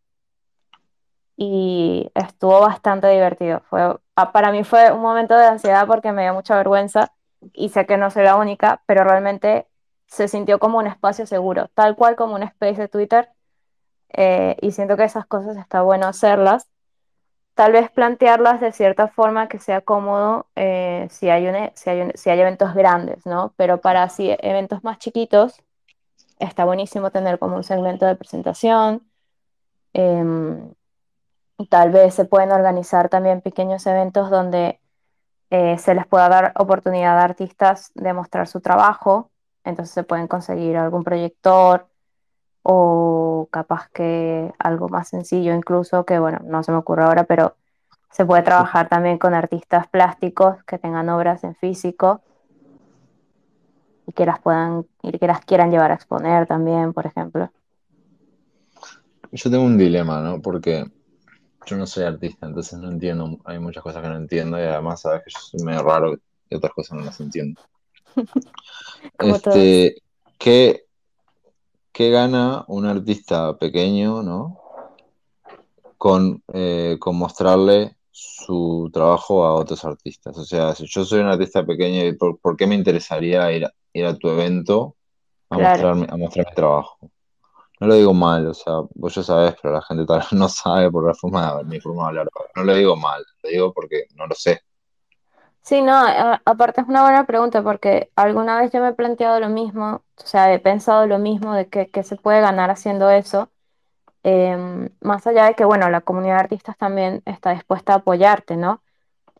y estuvo bastante divertido. Fue, ah, para mí fue un momento de ansiedad porque me dio mucha vergüenza y sé que no soy la única, pero realmente se sintió como un espacio seguro, tal cual como un space de Twitter. eh, y siento que esas cosas está bueno hacerlas. Tal vez plantearlas de cierta forma que sea cómodo eh, si hay, un, si hay un- si hay eventos grandes, ¿no? Pero para así eventos más chiquitos está buenísimo tener como un segmento de presentación. em, tal vez se pueden organizar también pequeños eventos donde eh, se les pueda dar oportunidad a artistas de mostrar su trabajo. Entonces se pueden conseguir algún proyector o capaz que algo más sencillo incluso, que bueno, no se me ocurre ahora, pero se puede trabajar también con artistas plásticos que tengan obras en físico y que las puedan, y que las quieran llevar a exponer también, por ejemplo. Yo tengo un dilema, ¿no? Porque yo no soy artista, entonces no entiendo, hay muchas cosas que no entiendo y además sabes que yo soy medio raro y otras cosas no las entiendo. Este, ¿qué, qué gana un artista pequeño, ¿no? Con, eh, con mostrarle su trabajo a otros artistas. O sea, si yo soy un artista pequeño, ¿por, por qué me interesaría ir a, ir a tu evento a Claro. mostrarme, a mostrar mi trabajo? No lo digo mal, o sea, vos ya sabés, pero la gente tal vez no sabe por la forma de mi forma de hablar. No lo digo mal, lo digo porque no lo sé. Sí, no, aparte es una buena pregunta porque alguna vez yo me he planteado lo mismo, o sea, he pensado lo mismo de que, se puede ganar haciendo eso, Em, más allá de que, bueno, la comunidad de artistas también está dispuesta a apoyarte, ¿no?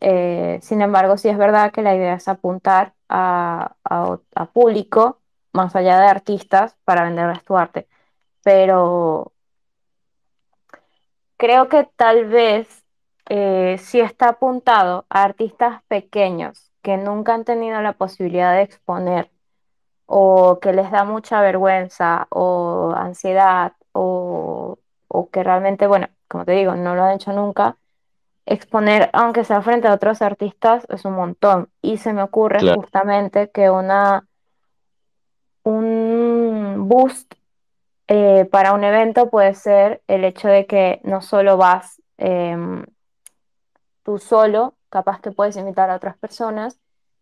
Eh, sin embargo, sí es verdad que la idea es apuntar a público, más allá de artistas, para venderles tu arte, pero creo que tal vez eh, sí está apuntado a artistas pequeños que nunca han tenido la posibilidad de exponer o que les da mucha vergüenza o ansiedad o, o que realmente, bueno, como te digo, no lo han hecho nunca, exponer, aunque sea frente a otros artistas, es un montón. Y se me ocurre Claro, justamente que una, un boost eh, para un evento puede ser el hecho de que no solo vas em, tú solo, capaz que puedes invitar a otras personas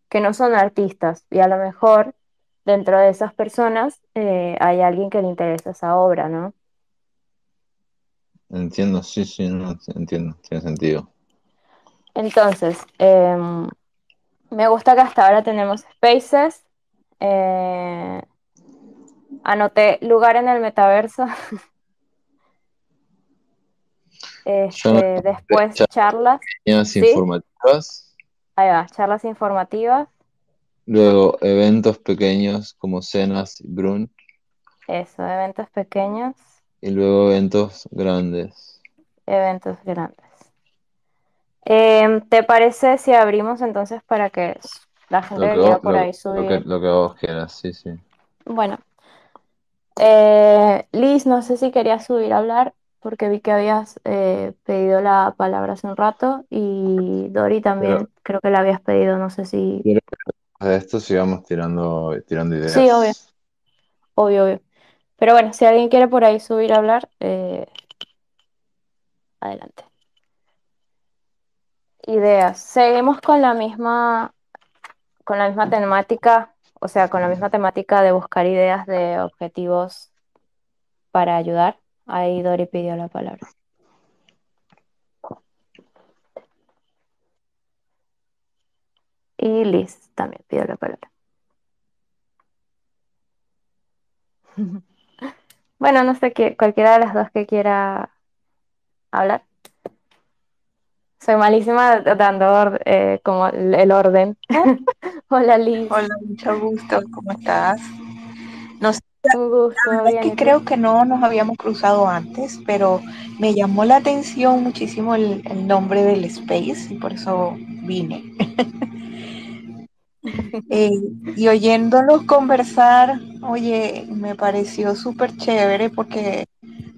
que no son artistas y a lo mejor dentro de esas personas eh, hay alguien que le interesa esa obra, ¿no? entiendo, sí, sí, no, entiendo, tiene sentido. Entonces, em, me gusta que hasta ahora tenemos spaces. eh, anoté lugar en el metaverso. Este, después charlas, charlas ¿sí? informativas, Ahí va, charlas informativas. luego eventos pequeños como cenas y brunch, Eso, eventos pequeños, y luego eventos grandes. eventos grandes. Em, ¿te parece si abrimos entonces para que la gente Lo que vos, por lo, ahí lo que, subir? lo que vos quieras, sí, sí. Bueno, eh, Liz, no sé si querías subir a hablar porque vi que habías eh, pedido la palabra hace un rato y Dori Pero también creo que la habías pedido, no sé si... de esto sigamos tirando, tirando Sí, obvio, ideas. obvio, obvio. Pero bueno, si alguien quiere por ahí subir a hablar, eh, adelante. Ideas. Seguimos con la misma, con la misma temática, o sea, con la misma temática de buscar ideas de objetivos para ayudar. Ahí Dori pidió la palabra. Y Liz también pidió la palabra. Bueno, no sé qué, cualquiera de las dos que quiera hablar. Soy malísima dando eh, como el orden. Hola Liz, Hola, mucho gusto, ¿cómo estás? No sé, un gusto, es bien, que creo que no nos habíamos cruzado antes, pero me llamó la atención muchísimo el, el nombre del space y por eso vine. Eh, y oyéndolos conversar, oye, me pareció súper chévere porque,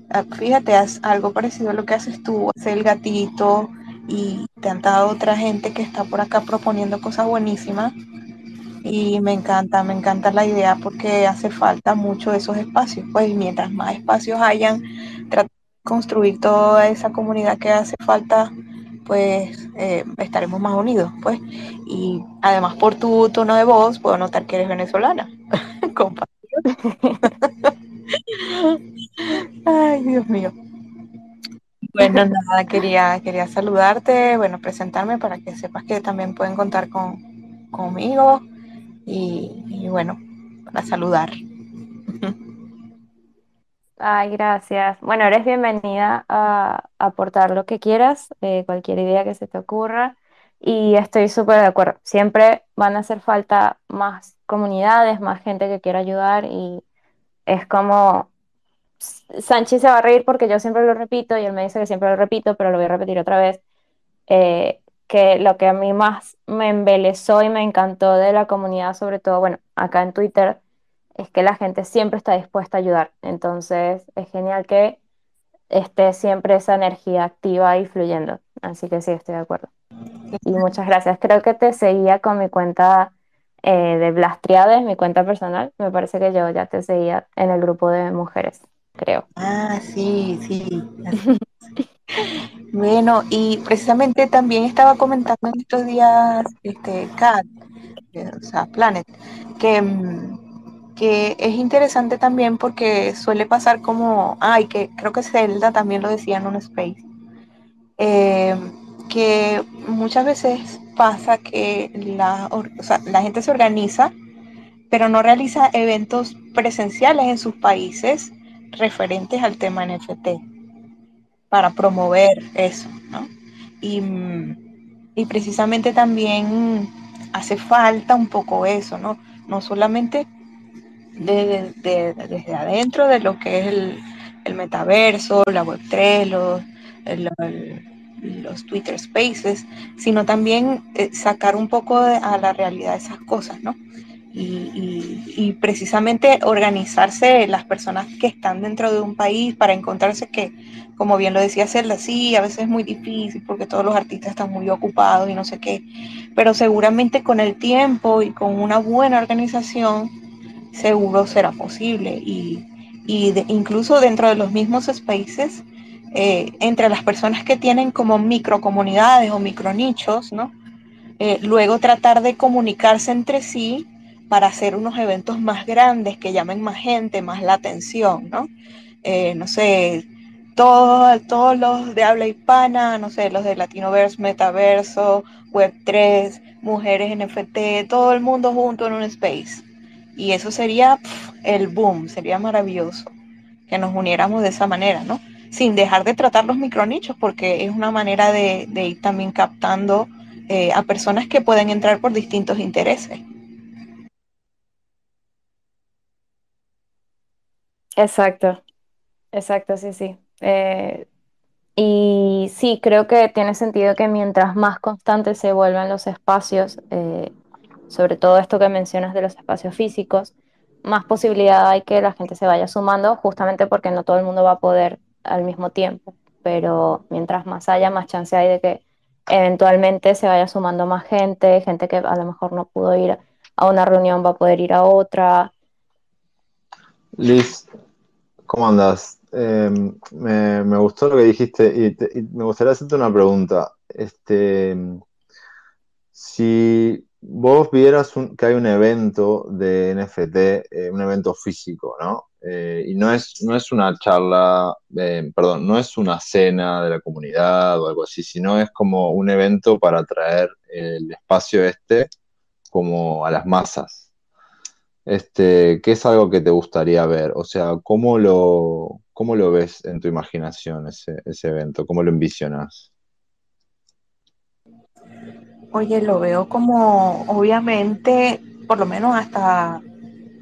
ah, fíjate, haz algo parecido a lo que haces tú, hacer el gatito y dado otra gente que está por acá proponiendo cosas buenísimas. Y me encanta, me encanta la idea porque hace falta mucho esos espacios. Pues mientras más espacios hayan, tratar de construir toda esa comunidad que hace falta, pues eh, estaremos más unidos. Pues. Y además por tu tono de voz puedo notar que eres venezolana. Compa. Ay, Dios mío. Bueno, nada, quería, quería saludarte, bueno, presentarme para que sepas que también pueden contar con, conmigo y, bueno, para saludar. Ay, gracias. Bueno, eres bienvenida a aportar lo que quieras, eh, cualquier idea que se te ocurra. Y estoy súper de acuerdo. Siempre van a hacer falta más comunidades, más gente que quiera ayudar. Y es como, Sánchez se va a reír porque yo siempre lo repito y él me dice que siempre lo repito, pero lo voy a repetir otra vez. eh, que lo que a mí más me embelezó y me encantó de la comunidad, sobre todo, bueno, acá en Twitter es que la gente siempre está dispuesta a ayudar. Entonces es genial que esté siempre esa energía activa y fluyendo. Así que sí, estoy de acuerdo. Y muchas gracias. Creo que te seguía con mi cuenta eh, de Blastriades, mi cuenta personal. Me parece que yo ya te seguía en el grupo de mujeres, creo. Ah, sí, sí. Bueno, y precisamente también estaba comentando en estos días, este, Kat, o sea, Planet, que, mm, que es interesante también porque suele pasar como, ay, que creo que Zelda también lo decía en un space, eh, que muchas veces pasa que la, o sea, la gente se organiza, pero no realiza eventos presenciales en sus países referentes al tema NFT para promover eso, ¿no? Y, y precisamente también hace falta un poco eso, ¿no? No solamente de- de- de- desde adentro de lo que es el, el metaverso, la Web3, los, los Twitter Spaces, sino también eh, sacar un poco a la realidad esas cosas, ¿no? Y, precisamente organizarse las personas que están dentro de un país para encontrarse que, como bien lo decía Celda, sí, a veces es muy difícil porque todos los artistas están muy ocupados y no sé qué, pero seguramente con el tiempo y con una buena organización, seguro será posible. Y, y incluso dentro de los mismos spaces, eh, entre las personas que tienen como microcomunidades o micronichos, ¿no? Eh, luego tratar de comunicarse entre sí para hacer unos eventos más grandes que llamen más gente, más la atención, ¿no? Eh, no sé, todo- todos los de habla hispana, no sé, los de Latinoverse, Metaverso, Web3, mujeres NFT, todo el mundo junto en un space. Y eso sería el boom, sería maravilloso que nos uniéramos de esa manera, ¿no? Sin dejar de tratar los micronichos, porque es una manera de, de ir también captando eh, a personas que pueden entrar por distintos intereses. Exacto, exacto, sí, sí. Eh, y sí, creo que tiene sentido que mientras más constantes se vuelvan los espacios, eh, sobre todo esto que mencionas de los espacios físicos, más posibilidad hay que la gente se vaya sumando, justamente porque no todo el mundo va a poder al mismo tiempo. Pero mientras más haya, más chance hay de que eventualmente se vaya sumando más gente, gente que a lo mejor no pudo ir a una reunión va a poder ir a otra. Liz, ¿cómo andas? Eh, me, me gustó lo que dijiste y, me gustaría hacerte una pregunta. Este, si vos vieras un- que hay un evento de NFT, eh, un evento físico, ¿no? Eh, y no es, no es una charla, perdón, no es una cena de la comunidad o algo así, sino es como un evento para traer el espacio este como a las masas. Este, ¿qué es algo que te gustaría ver? O sea, ¿cómo lo, cómo lo ves en tu imaginación ese, ese evento? ¿Cómo lo envisionas? Oye, lo veo como, obviamente, por lo menos hasta,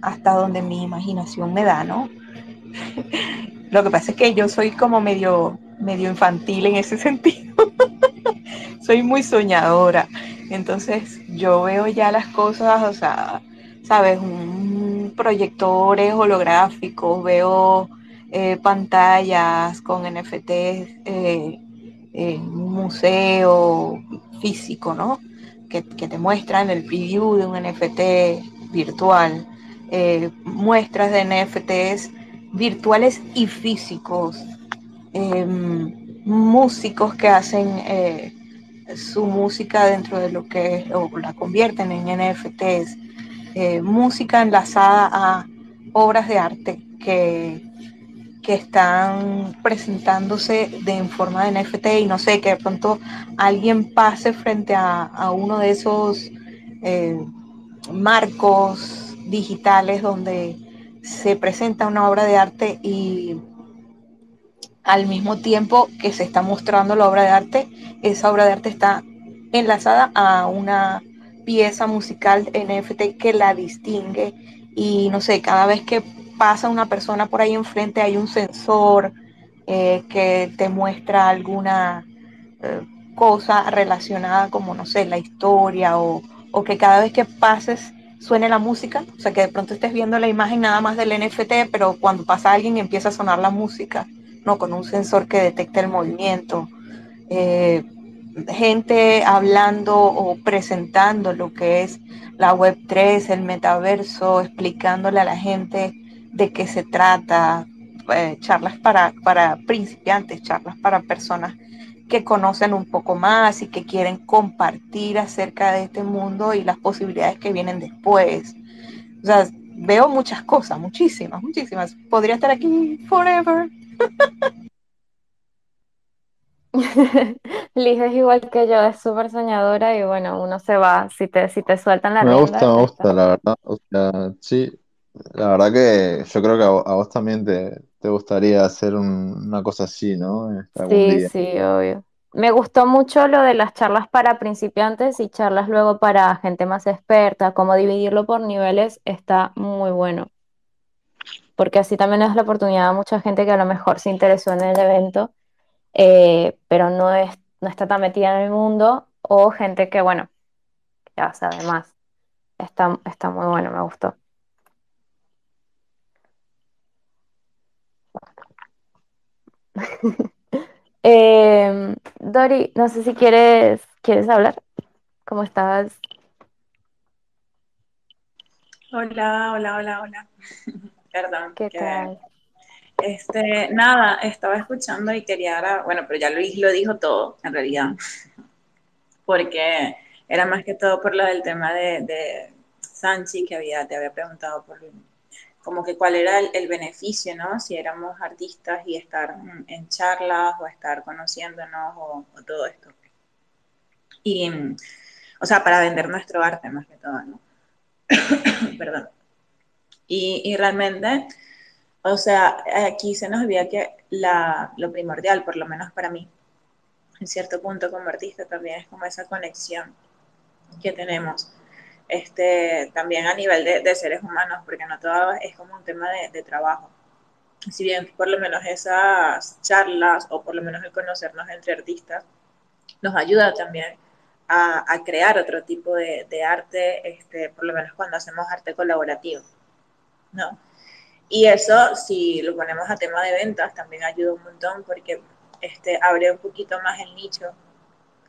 hasta donde mi imaginación me da, ¿no? Lo que pasa es que yo soy como medio, medio infantil en ese sentido. soy muy soñadora. Entonces yo veo ya las cosas, o sea, sabes, un proyectores holográficos, veo eh, pantallas con NFTs eh, un museo físico, ¿no? Que, que, te muestran el preview de un NFT virtual, eh, muestras de NFTs virtuales y físicos, eh, músicos que hacen eh, su música dentro de lo que es, o la convierten en NFTs, eh, música enlazada a obras de arte que, que están presentándose de, en forma de NFT y no sé, que de pronto alguien pase frente a, a uno de esos eh, marcos digitales donde se presenta una obra de arte y al mismo tiempo que se está mostrando la obra de arte, esa obra de arte está enlazada a una pieza musical NFT que la distingue y no sé, cada vez que pasa una persona por ahí enfrente hay un sensor eh, que te muestra alguna eh, cosa relacionada como, no sé, la historia o, o que cada vez que pases suene la música, o sea, que de pronto estés viendo la imagen nada más del NFT, pero cuando pasa alguien empieza a sonar la música, ¿no? Con un sensor que detecta el movimiento. Eh, gente hablando o presentando lo que es la Web3, el metaverso, explicándole a la gente de qué se trata, eh, charlas para, para principiantes, charlas para personas que conocen un poco más y que quieren compartir acerca de este mundo y las posibilidades que vienen después. O sea, veo muchas cosas, muchísimas, muchísimas. Podría estar aquí forever. Liz es igual que yo, es súper soñadora y bueno, uno se va, si te, si te sueltan la Me rienda, gusta, me te gusta, la verdad. O sea, sí, la verdad que yo creo que a, a vos también te, te gustaría hacer un- una cosa así, ¿no? Este, algún Sí, día. sí, obvio. Me gustó mucho lo de las charlas para principiantes y charlas luego para gente más experta, como dividirlo por niveles está muy bueno, porque así también es la oportunidad a mucha gente que a lo mejor se interesó en el evento, eh, pero no es, no está tan metida en el mundo, o gente que, bueno, ya sabe más. Está, está muy bueno, me gustó. Em, Dori, no sé si quieres, ¿quieres hablar? ¿Cómo estás? Hola, hola, hola, hola. Perdón, ¿Qué que tal? Este, nada, estaba escuchando y quería, bueno, pero ya Luis lo dijo todo, en realidad, porque era más que todo por lo del tema de, de Sanchi, que había, te había preguntado por como que cuál era el, beneficio, ¿no? Si éramos artistas y estar en charlas o estar conociéndonos o, o todo esto. Y, o sea, para vender nuestro arte más que todo, ¿no? Perdón. Y, y realmente O sea, aquí se nos olvida que la, lo primordial, por lo menos para mí, en cierto punto como artista, también es como esa conexión que tenemos. Este, también a nivel de, seres humanos, porque no todo es como un tema de, trabajo. Si bien por lo menos esas charlas o por lo menos el conocernos entre artistas nos ayuda también a, a crear otro tipo de, de arte, este, por lo menos cuando hacemos arte colaborativo, ¿no? Y eso, si lo ponemos a tema de ventas, también ayuda un montón porque este, abre un poquito más el nicho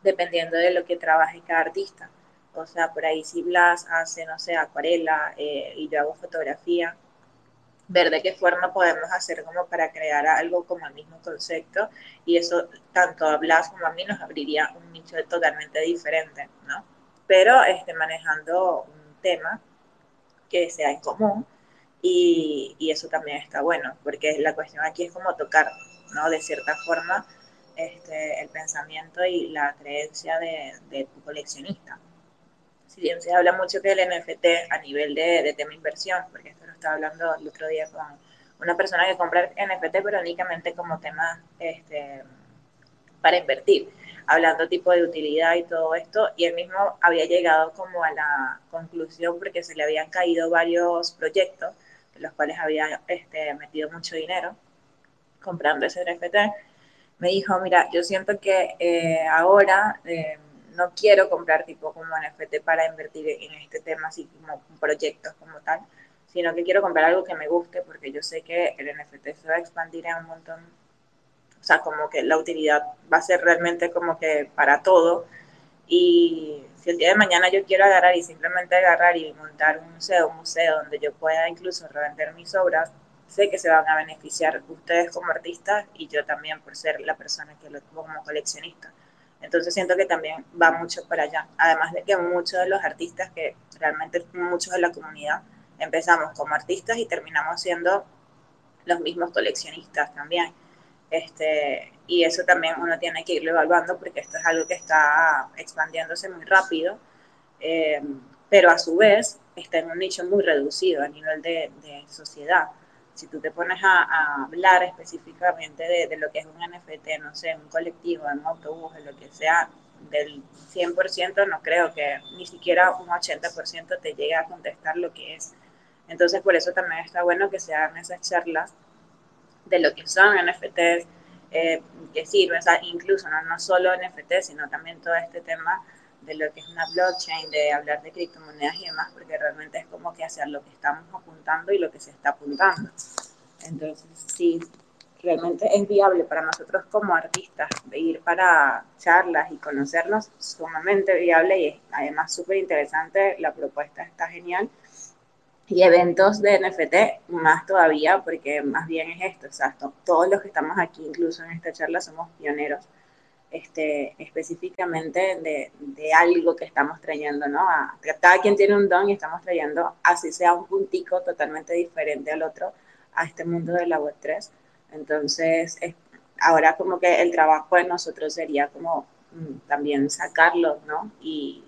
dependiendo de lo que trabaje cada artista. O sea, por ahí si Blas hace, no sé, acuarela eh, y yo hago fotografía, ver de qué forma podemos hacer como para crear algo como el mismo concepto y eso tanto a Blas como a mí nos abriría un nicho totalmente diferente, ¿no? Pero este, manejando un tema que sea en común y, y, eso también está bueno, porque la cuestión aquí es como tocar, ¿no? De cierta forma, este, el pensamiento y la creencia de, de, tu coleccionista. Si bien se habla mucho que el NFT a nivel de, de tema inversión, porque esto lo estaba hablando el otro día con una persona que compra NFT, pero únicamente como tema este, para invertir, hablando tipo de utilidad y todo esto, y él mismo había llegado como a la conclusión porque se le habían caído varios proyectos los cuales había este, metido mucho dinero comprando ese NFT, me dijo, mira, yo siento que eh, ahora eh, no quiero comprar tipo como NFT para invertir en este tema, así como proyectos como tal, sino que quiero comprar algo que me guste porque yo sé que el NFT se va a expandir en un montón, o sea, como que la utilidad va a ser realmente como que para todo. Y si el día de mañana yo quiero agarrar y simplemente agarrar y montar un museo, un museo donde yo pueda incluso revender mis obras, sé que se van a beneficiar ustedes como artistas y yo también por ser la persona que lo como coleccionista. Entonces siento que también va mucho para allá. Además de que muchos de los artistas, que realmente muchos de la comunidad, empezamos como artistas y terminamos siendo los mismos coleccionistas también. Este, y eso también uno tiene que irlo evaluando porque esto es algo que está expandiéndose muy rápido, eh, pero a su vez está en un nicho muy reducido a nivel de, de sociedad. Si tú te pones a, a hablar específicamente de, de, lo que es un NFT, no sé, un colectivo, un autobús, en lo que sea, del 100% no creo que ni siquiera un 80% te llegue a contestar lo que es. Entonces, por eso también está bueno que se hagan esas charlas de lo que son NFTs, eh, que sirven, o sea, incluso no, no solo NFTs, sino también todo este tema de lo que es una blockchain, de hablar de criptomonedas y demás, porque realmente es como que hacer lo que estamos apuntando y lo que se está apuntando. Entonces, sí, realmente es viable para nosotros como artistas de ir para charlas y conocernos, sumamente viable y además súper interesante, la propuesta está genial y eventos de NFT más todavía, porque más bien es esto, exacto. Todos los que estamos aquí, incluso en esta charla, somos pioneros este, específicamente de, de, algo que estamos trayendo, ¿no? A, cada quien tiene un don y estamos trayendo, así sea un puntico totalmente diferente al otro, a este mundo de la Web3. Entonces, es, ahora como que el trabajo de nosotros sería como mm, también sacarlo, ¿no? Y,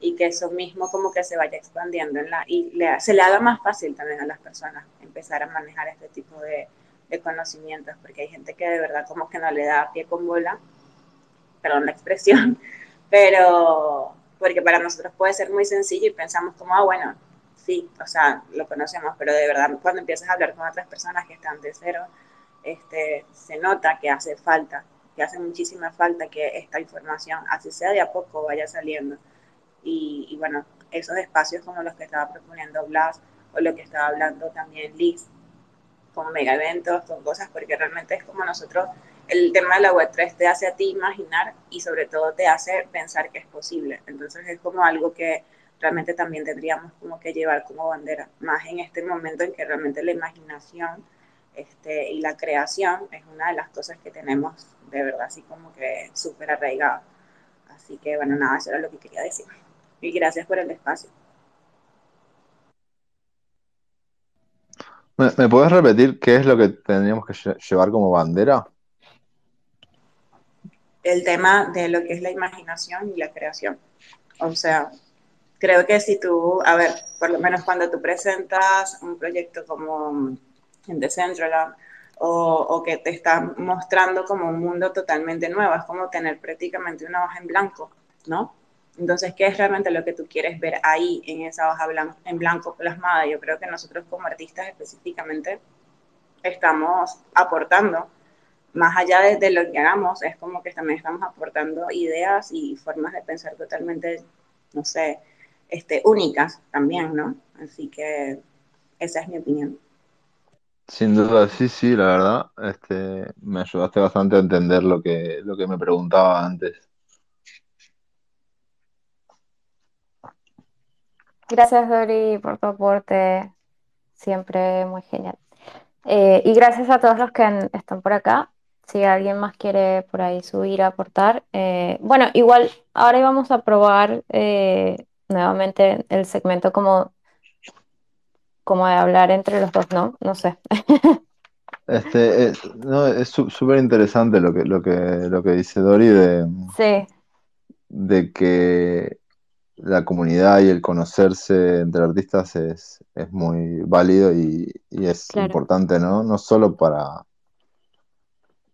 y que eso mismo como que se vaya expandiendo en la, y le, se le haga más fácil también a las personas empezar a manejar este tipo de, de, conocimientos, porque hay gente que de verdad como que no le da pie con bola, perdón la expresión, pero porque para nosotros puede ser muy sencillo y pensamos como, ah, bueno, sí, o sea, lo conocemos, pero de verdad cuando empiezas a hablar con otras personas que están de cero, este, se nota que hace falta, que hace muchísima falta que esta información, así sea de a poco, vaya saliendo y, bueno, esos espacios como los que estaba proponiendo Blas o lo que estaba hablando también Liz, con mega eventos, con cosas, porque realmente es como nosotros, el tema de la Web3 te hace a ti imaginar y sobre todo te hace pensar que es posible. Entonces es como algo que realmente también tendríamos como que llevar como bandera, más en este momento en que realmente la imaginación este, y la creación es una de las cosas que tenemos de verdad así como que súper arraigada. Así que bueno, nada, eso era lo que quería decir y gracias por el espacio. ¿Me, ¿Me, puedes repetir qué es lo que tendríamos que llevar como bandera? El tema de lo que es la imaginación y la creación. O sea, creo que si tú, a ver, por lo menos cuando tú presentas un proyecto como en Decentraland o, o que te está mostrando como un mundo totalmente nuevo, es como tener prácticamente una hoja en blanco, ¿no? Entonces, ¿qué es realmente lo que tú quieres ver ahí en esa hoja blanco, en blanco plasmada? Yo creo que nosotros como artistas específicamente estamos aportando, más allá de, de, lo que hagamos, es como que también estamos aportando ideas y formas de pensar totalmente, no sé, este, únicas también, ¿no? Así que esa es mi opinión. Sin duda, sí, sí, la verdad, este, me ayudaste bastante a entender lo que, lo que me preguntaba antes. Gracias, Dori, por tu aporte. Siempre muy genial. Eh, y gracias a todos los que están por acá. Si alguien más quiere por ahí subir aportar. Eh, bueno, igual ahora íbamos a probar eh, nuevamente el segmento como, como de hablar entre los dos, ¿no? No sé. Este, es, no, es súper interesante lo que, lo, que, lo que dice Dori de, sí. de que la comunidad y el conocerse entre artistas es, es muy válido y, y es Claro. importante, ¿no? No solo para,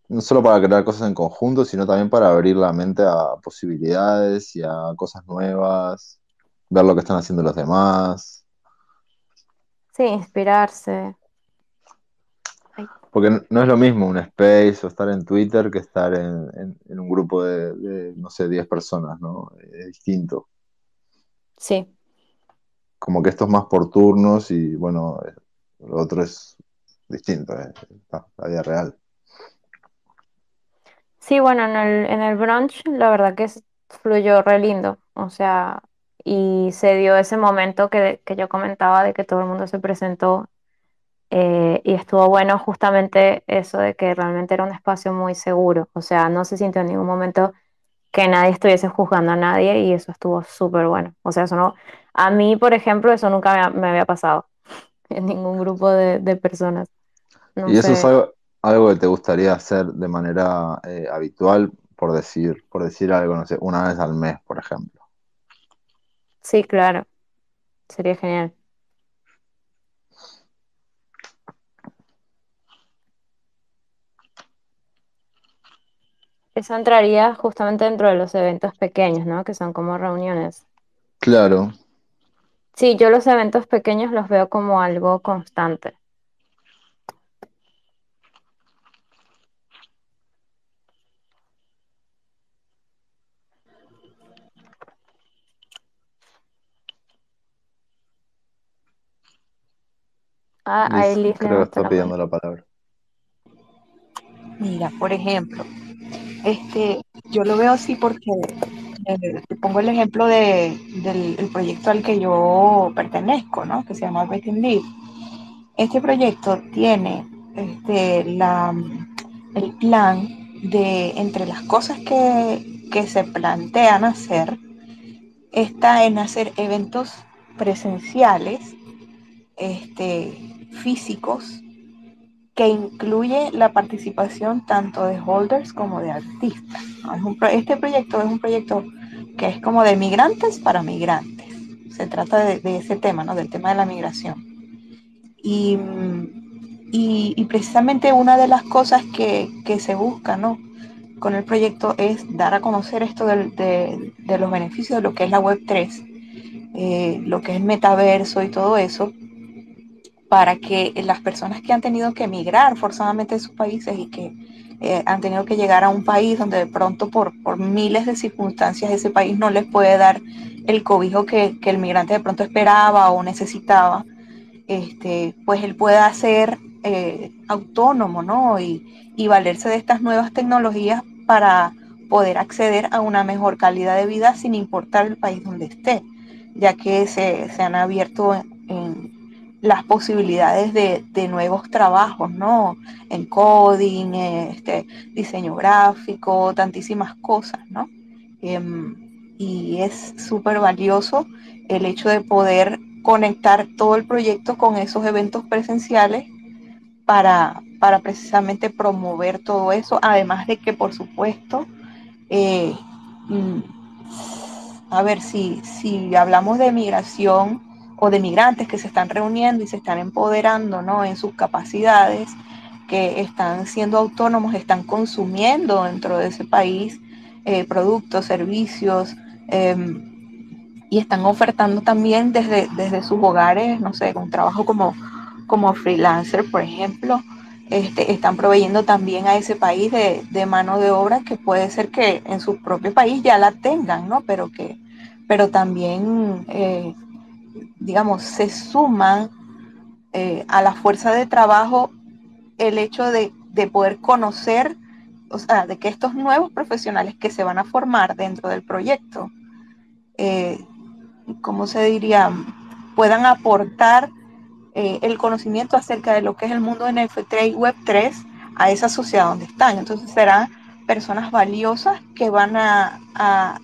no solo para crear cosas en conjunto, sino también para abrir la mente a posibilidades y a cosas nuevas, ver lo que están haciendo los demás. Sí, inspirarse. Ay, Porque no- es lo mismo un space o estar en Twitter que estar en, en- en un grupo de, de, no sé, 10 personas, ¿no? Es distinto. Sí, Como que esto es más por turnos y bueno, lo otro es distinto, eh, está, la vida real. sí, bueno, en el, en el brunch la verdad que fluyó re lindo. O sea, y se dio ese momento que, que yo comentaba de que todo el mundo se presentó eh, y estuvo bueno justamente eso de que realmente era un espacio muy seguro. O sea, no se sintió en ningún momento que nadie estuviese juzgando a nadie y eso estuvo súper bueno. O sea, eso no, a mí, por ejemplo, eso nunca me, me había pasado en ningún grupo de, de personas. No ¿Y eso es algo, algo que te gustaría hacer de manera eh, habitual, por decir, por decir algo, no sé, una vez al mes, por ejemplo? Sí, claro, sería genial. Eso entraría justamente dentro de los eventos pequeños, ¿no? Que son como reuniones. Claro, Sí, yo los eventos pequeños los veo como algo constante. Ah, ahí Liz, creo que está pidiendo la palabra. Mira, por ejemplo, este, yo lo veo así porque eh, pongo el ejemplo de, del el proyecto al que yo pertenezco, ¿no? Que se llama Betting Live. Este proyecto tiene este, la, el plan de, entre las cosas que, que se plantean hacer, está en hacer eventos presenciales, este, físicos, que incluye la participación tanto de holders como de artistas. este proyecto es un proyecto que es como de migrantes para migrantes. Se trata de, de ese tema, ¿no? del tema de la migración. Y, y- precisamente una de las cosas que, que se busca ¿no? con el proyecto es dar a conocer esto del- de, de los beneficios de lo que es la Web3, eh, lo que es el metaverso y todo eso, para que las personas que han tenido que emigrar forzadamente de sus países y que eh, han tenido que llegar a un país donde de pronto por, por miles de circunstancias ese país no les puede dar el cobijo que, que el migrante de pronto esperaba o necesitaba, este, pues él pueda ser eh, autónomo, ¿no? Y, y valerse de estas nuevas tecnologías para poder acceder a una mejor calidad de vida sin importar el país donde esté, ya que se, se han abierto las posibilidades de, de, nuevos trabajos, ¿no? En coding, este, diseño gráfico, tantísimas cosas, ¿no? Eh, y es súper valioso el hecho de poder conectar todo el proyecto con esos eventos presenciales para, para precisamente promover todo eso, además de que por supuesto, eh, a ver, si, si hablamos de migración o de migrantes que se están reuniendo y se están empoderando ¿no? en sus capacidades, que están siendo autónomos, están consumiendo dentro de ese país eh, productos, servicios, eh, y están ofertando también desde, desde sus hogares, no sé, un trabajo como, como freelancer, por ejemplo, este, están proveyendo también a ese país de, de, mano de obra que puede ser que en su propio país ya la tengan, ¿no? Pero que, pero también, eh, digamos, se suman eh, a la fuerza de trabajo el hecho de, de, poder conocer, o sea, de que estos nuevos profesionales que se van a formar dentro del proyecto, eh, ¿cómo se diría? Puedan aportar eh, el conocimiento acerca de lo que es el mundo NFT y Web3 a esa sociedad donde están. Entonces serán personas valiosas que van a, a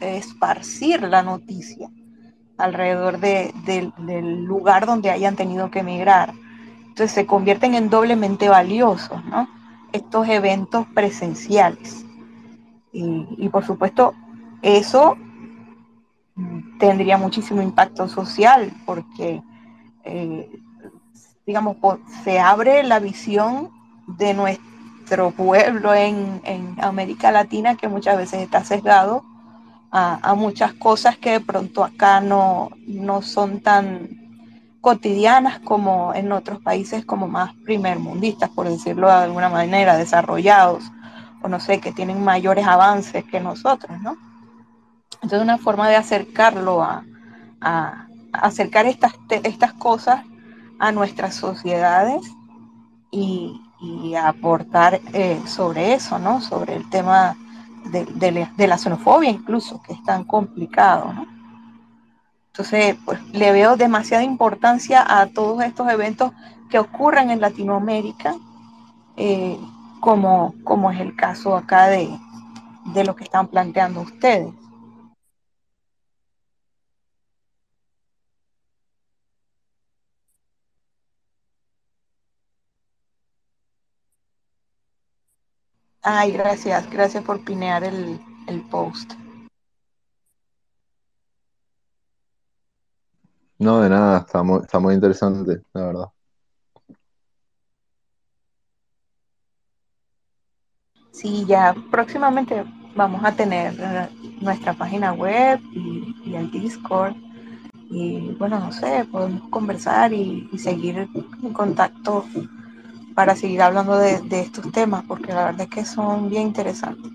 esparcir la noticia alrededor de, de, del lugar donde hayan tenido que emigrar. Entonces se convierten en doblemente valiosos, ¿no? Estos eventos presenciales. Y, y por supuesto, eso tendría muchísimo impacto social porque, eh, digamos, se abre la visión de nuestro pueblo en, en, América Latina que muchas veces está sesgado a, muchas cosas que de pronto acá no, no son tan cotidianas como en otros países como más primermundistas, por decirlo de alguna manera, desarrollados, o no sé, que tienen mayores avances que nosotros, ¿no? Entonces, una forma de acercarlo a, a, acercar estas, estas cosas a nuestras sociedades y, aportar eh, sobre eso, ¿no? Sobre el tema de, de, la xenofobia incluso, que es tan complicado, ¿no? Entonces, pues le veo demasiada importancia a todos estos eventos que ocurren en Latinoamérica, eh, como, como es el caso acá de, de lo que están planteando ustedes. Ay, gracias, gracias por pinear el, el post. No, de nada, está muy, está muy interesante, la verdad. Sí, ya próximamente vamos a tener eh, nuestra página web y, y el Discord. Y bueno, no sé, podemos conversar y, y seguir en contacto para seguir hablando de, de estos temas, porque la verdad es que son bien interesantes.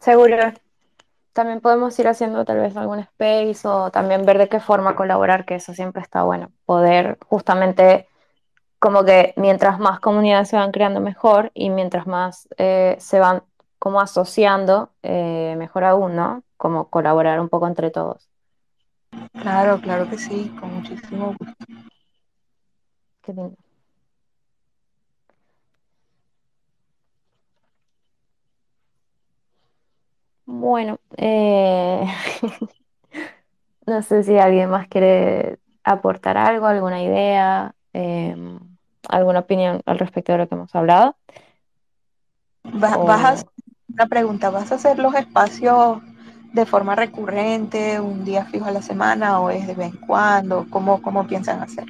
Seguro. También podemos ir haciendo tal vez algún space o también ver de qué forma colaborar, que eso siempre está bueno. Poder justamente como que mientras más comunidades se van creando mejor y mientras más eh, se van como asociando, eh, mejor aún, ¿no? Como colaborar un poco entre todos. Claro, claro que sí, con muchísimo gusto. Bueno, eh, no sé si alguien más quiere aportar algo, alguna idea, eh, alguna opinión al respecto de lo que hemos hablado. Va- O- Vas a hacer una pregunta, ¿vas a hacer los espacios de forma recurrente, un día fijo a la semana o es de vez en cuando? ¿Cómo, cómo piensan hacer?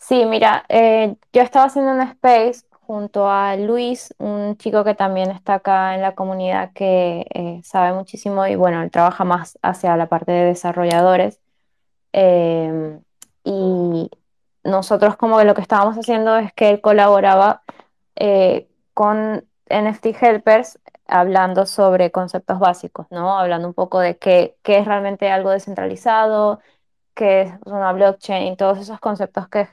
Sí, mira, eh, yo estaba haciendo un space junto a Luis, un chico que también está acá en la comunidad que eh, sabe muchísimo y bueno, él trabaja más hacia la parte de desarrolladores. Eh, y nosotros como que lo que estábamos haciendo es que él colaboraba con NFT Helpers hablando sobre conceptos básicos, ¿no? Hablando un poco de qué, qué es realmente algo descentralizado, qué es una blockchain, todos esos conceptos que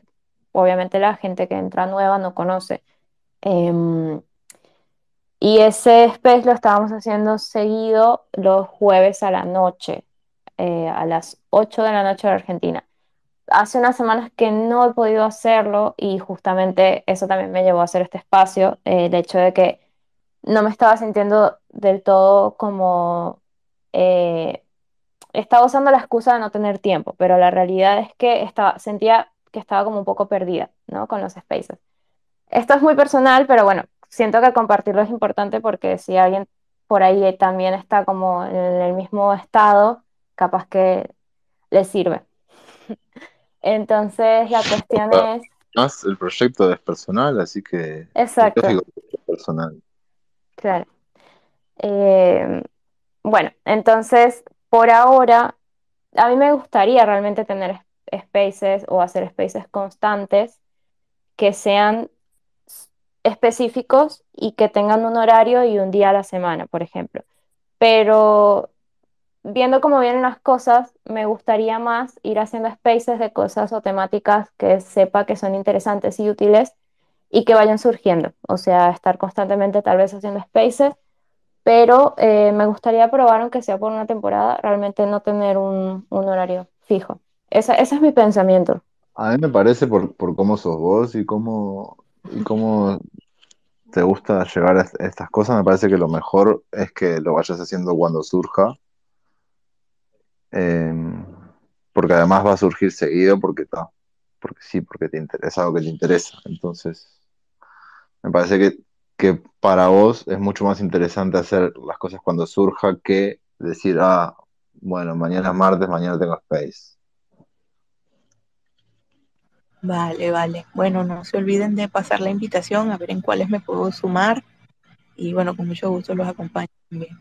obviamente la gente que entra nueva no conoce. Em, y ese space lo estábamos haciendo seguido los jueves a la noche, eh, a las 8 de la noche de Argentina. Hace unas semanas que no he podido hacerlo y justamente eso también me llevó a hacer este espacio, eh, el hecho de que no me estaba sintiendo del todo como... eh, estaba usando la excusa de no tener tiempo, pero la realidad es que estaba, sentía que estaba como un poco perdida, ¿no? Con los spaces. Esto es muy personal, pero bueno, siento que compartirlo es importante porque si alguien por ahí también está como en el mismo estado, capaz que le sirve. Entonces, la cuestión es, Más el proyecto es personal, así que exacto, es personal. claro. Eh, bueno, entonces, por ahora, a mí me gustaría realmente tener spaces o hacer spaces constantes que sean específicos y que tengan un horario y un día a la semana, por ejemplo. Pero viendo cómo vienen las cosas, me gustaría más ir haciendo spaces de cosas o temáticas que sepa que son interesantes y útiles y que vayan surgiendo. O sea, estar constantemente tal vez haciendo spaces, pero eh, me gustaría probar, aunque sea por una temporada, realmente no tener un horario fijo. Esa- ese es mi pensamiento. A mí me parece por, por cómo sos vos y cómo, y cómo te gusta llegar a est- estas cosas, me parece que lo mejor es que lo vayas haciendo cuando surja, eh, porque además va a surgir seguido porque, ta, porque sí, porque te interesa algo que te interesa. Entonces, me parece que, que para vos es mucho más interesante hacer las cosas cuando surja que decir, ah, bueno, mañana es martes, mañana tengo space. Vale, vale. Bueno, no se olviden de pasar la invitación a ver en cuáles me puedo sumar y bueno, con mucho gusto los acompaño también.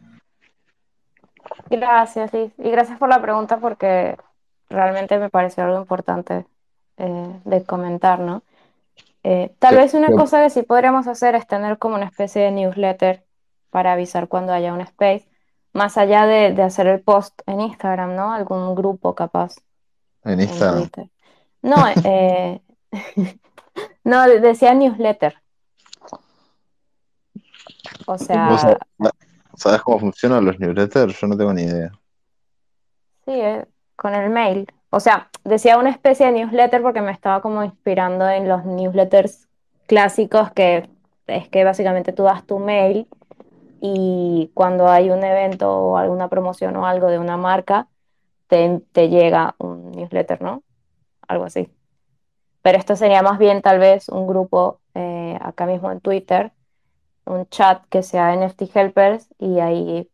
Gracias, Liz. Y gracias por la pregunta porque realmente me pareció algo importante eh, de comentar, ¿no? Eh, tal ¿Qué- vez una cosa que sí podríamos hacer es tener como una especie de newsletter para avisar cuando haya un space, más allá de, de hacer el post en Instagram, ¿no? Algún grupo capaz en Instagram? No, eh, no, de- decía newsletter. O ¿Vos sea, sabés cómo funcionan los newsletters? Yo no tengo ni idea. Sí, eh, con el mail. O sea, decía una especie de newsletter porque me estaba como inspirando en los newsletters clásicos que es que básicamente tú das tu mail y cuando hay un evento o alguna promoción o algo de una marca, te, te llega un newsletter, ¿no? Algo así. Pero esto sería más bien tal vez un grupo eh, acá mismo en Twitter un chat que sea NFT Helpers y ahí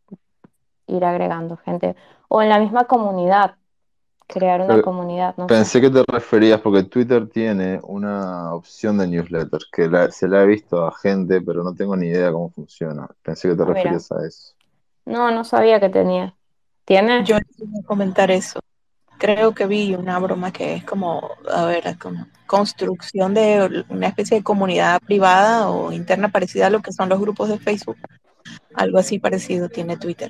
ir agregando gente. O en la misma comunidad, crear una Pero comunidad, no sé. Pensé que te referías porque Twitter tiene una opción de newsletters que la- se la he visto a gente, pero no tengo ni idea cómo funciona. Pensé que te Ah, mira. referías a eso. No, no sabía que tenía. ¿Tiene? Yo a comentar eso. Creo que vi una broma que es como, a ver, como construcción de una especie de comunidad privada o interna parecida a lo que son los grupos de Facebook. Algo así parecido tiene Twitter.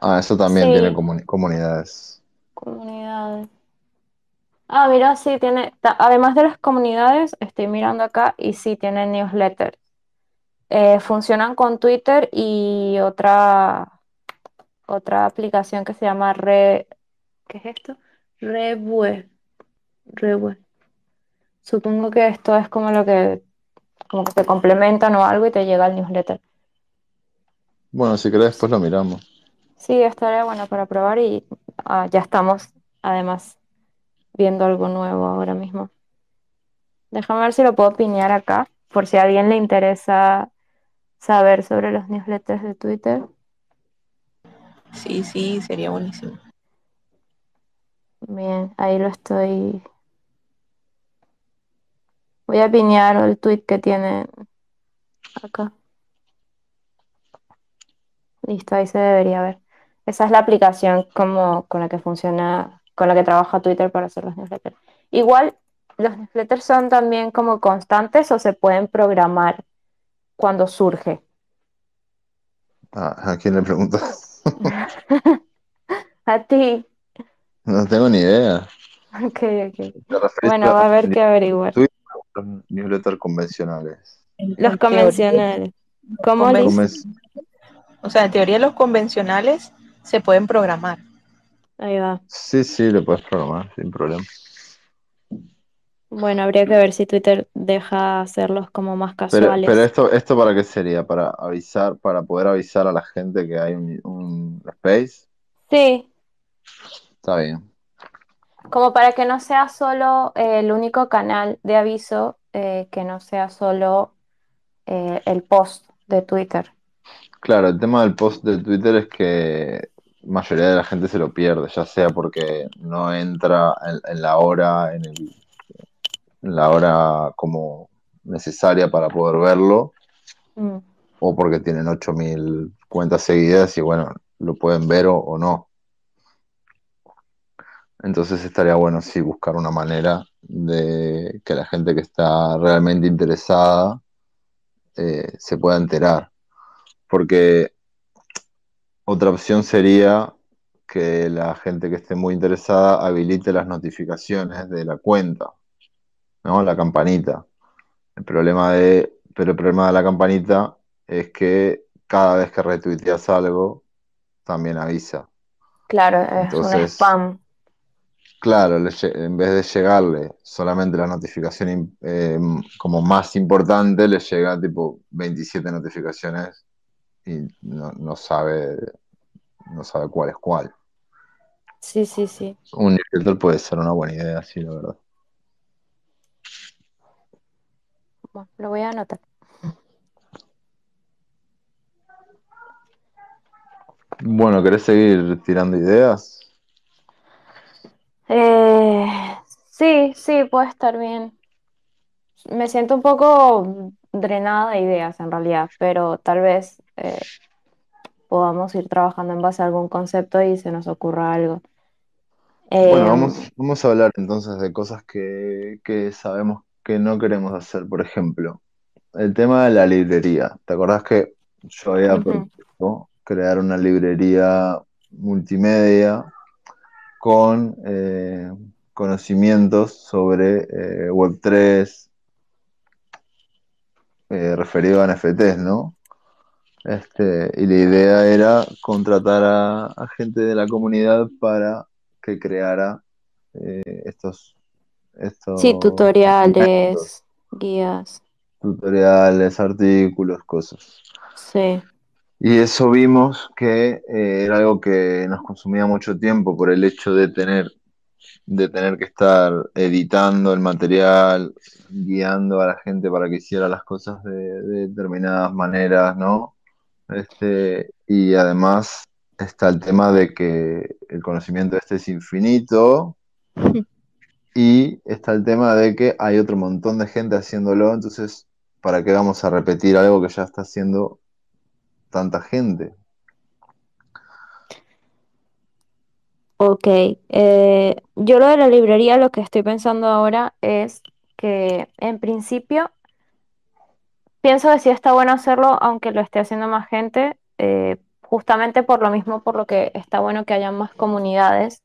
Ah, eso también Sí. tiene comuni- comunidades. Comunidades. Ah, mira, sí tiene, además de las comunidades, estoy mirando acá y sí tiene newsletters. Eh, funcionan con Twitter y otra, otra aplicación que se llama Re, ¿qué es esto? Rebue. Rebue. Supongo que esto es como lo que, como que te complementan o algo y te llega el newsletter. Bueno, si querés, después lo miramos. Sí, estaría bueno para probar y ah, ya estamos además viendo algo nuevo ahora mismo. Déjame ver si lo puedo pinear acá, por si a alguien le interesa saber sobre los newsletters de Twitter. Sí, sí, sería buenísimo. Bien, ahí lo estoy. Voy a pinear el tweet que tiene acá. Listo, ahí se debería ver. Esa es la aplicación como con la que funciona, con la que trabaja Twitter para hacer los newsletters. Igual, los newsletters son también como constantes o se pueden programar cuando surge. Ah, ¿a quién le preguntas? A ti. No tengo ni idea. Ok, ok. ¿Te referís Bueno, va a haber que averiguar. Twitter o los newsletters convencionales? En- Los convencionales. ¿Cómo conven- O sea, en teoría los convencionales se pueden programar. Ahí va. Sí, sí, lo puedes programar sin problema. Bueno, habría que ver si Twitter deja hacerlos como más Pero, casuales. pero esto, ¿esto para qué sería? ¿Para avisar, para poder avisar a la gente que hay un, un space? Sí, Está bien. como para que no sea solo eh, el único canal de aviso, eh, que no sea solo eh, el post de Twitter. Claro, el tema del post de Twitter es que la mayoría de la gente se lo pierde, ya sea porque no entra en, en la hora, en el- en la hora como necesaria para poder verlo, Mm, o porque tienen 8000 cuentas seguidas y bueno, lo pueden ver o, o no. Entonces estaría bueno sí buscar una manera de que la gente que está realmente interesada eh, se pueda enterar. Porque otra opción sería que la gente que esté muy interesada habilite las notificaciones de la cuenta, ¿no? La campanita. El problema de, pero el problema de la campanita es que cada vez que retuiteas algo, también avisa. Claro, es un spam. Claro, en vez de llegarle solamente la notificación eh, como más importante, le llega tipo 27 notificaciones y no, no sabe, no sabe cuál es cuál. Sí, sí, sí. Un newsletter puede ser una buena idea, sí, la verdad. Bueno, lo voy a anotar. Bueno, ¿querés seguir tirando ideas? Eh, sí, sí, puede estar bien. Me siento un poco drenada de ideas en realidad, pero tal vez eh, podamos ir trabajando en base a algún concepto y se nos ocurra algo. Bueno, Em, vamos, vamos a hablar entonces de cosas que, que sabemos que no queremos hacer. Por ejemplo, el tema de la librería. ¿Te acordás que yo había propuesto crear una librería multimedia con eh, conocimientos sobre eh, Web3 eh, referido a NFTs, ¿no? Este, y la idea era contratar a, a gente de la comunidad para que creara estos, estos Sí, tutoriales, guías, tutoriales, artículos, cosas. sí, Y eso vimos que eh, era algo que nos consumía mucho tiempo por el hecho de tener de tener que estar editando el material, guiando a la gente para que hiciera las cosas de, de determinadas maneras, ¿no? Este, y además está el tema de que el conocimiento este es infinito y está el tema de que hay otro montón de gente haciéndolo, entonces, ¿para qué vamos a repetir algo que ya está haciendo tanta gente? Ok, eh, yo lo de la librería, lo que estoy pensando ahora es que en principio pienso que sí está bueno hacerlo, aunque lo esté haciendo más gente, eh, justamente por lo mismo, por lo que está bueno que haya más comunidades,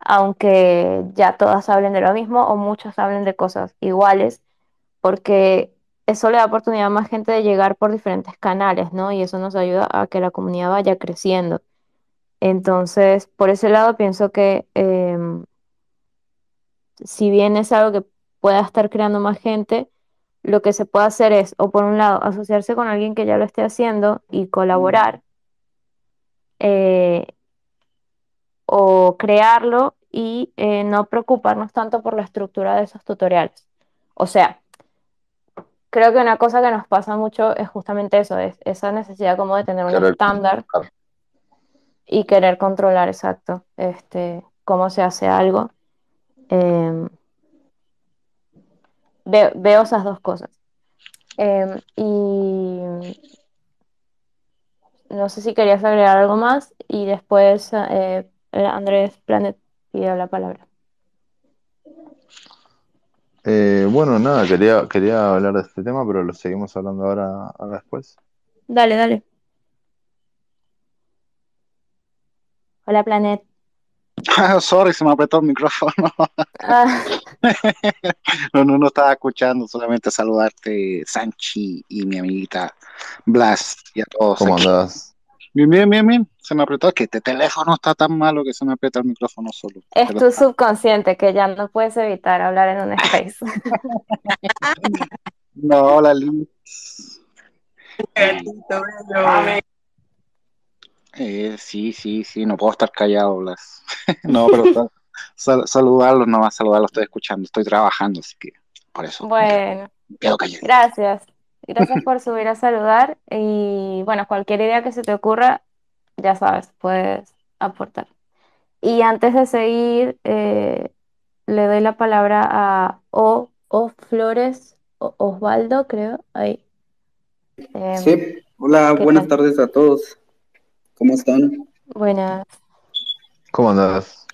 aunque ya todas hablen de lo mismo o muchos hablen de cosas iguales, porque eso le da oportunidad a más gente de llegar por diferentes canales, ¿no? Y eso nos ayuda a que la comunidad vaya creciendo. Entonces, por ese lado pienso que em, si bien es algo que pueda estar creando más gente, lo que se puede hacer es, o por un lado, asociarse con alguien que ya lo esté haciendo y colaborar, eh, o crearlo y eh, no preocuparnos tanto por la estructura de esos tutoriales. O sea, creo que una cosa que nos pasa mucho es justamente eso, es esa necesidad como de tener un estándar controlar. y querer controlar exacto este, cómo se hace algo. Em, veo, veo esas dos cosas. Em, y no sé si querías agregar algo más y después eh, Andrés Planet pidió la palabra. Eh, bueno, nada, quería, quería hablar de este tema, pero lo seguimos hablando ahora, ahora después. Dale, dale. Hola Planet. Sorry, se me apretó el micrófono. Ah, No, no, no estaba escuchando, solamente saludarte, Sanchi y mi amiguita Blas y a todos. ¿Cómo aquí. andás? Bien, bien, bien, bien. Se me apretó, es que este teléfono está tan malo que se me aprieta el micrófono solo. es Pero tu está- subconsciente que ya no puedes evitar hablar en un space. No, hola, Liz. Eh, sí, sí, sí, no puedo estar callado, Blas. No, pero sal- sal- saludarlos, no más saludarlos, estoy escuchando, estoy trabajando, así que por eso Bueno, quedo callado. gracias. Gracias por subir a saludar y bueno, cualquier idea que se te ocurra, ya sabes, puedes aportar. Y antes de seguir, eh, le doy la palabra a O, O Flores, O- Osvaldo, creo, ahí. Em, Sí, hola, ¿qué buenas tal? tardes a todos. ¿Cómo están? Buenas. ¿Cómo andás?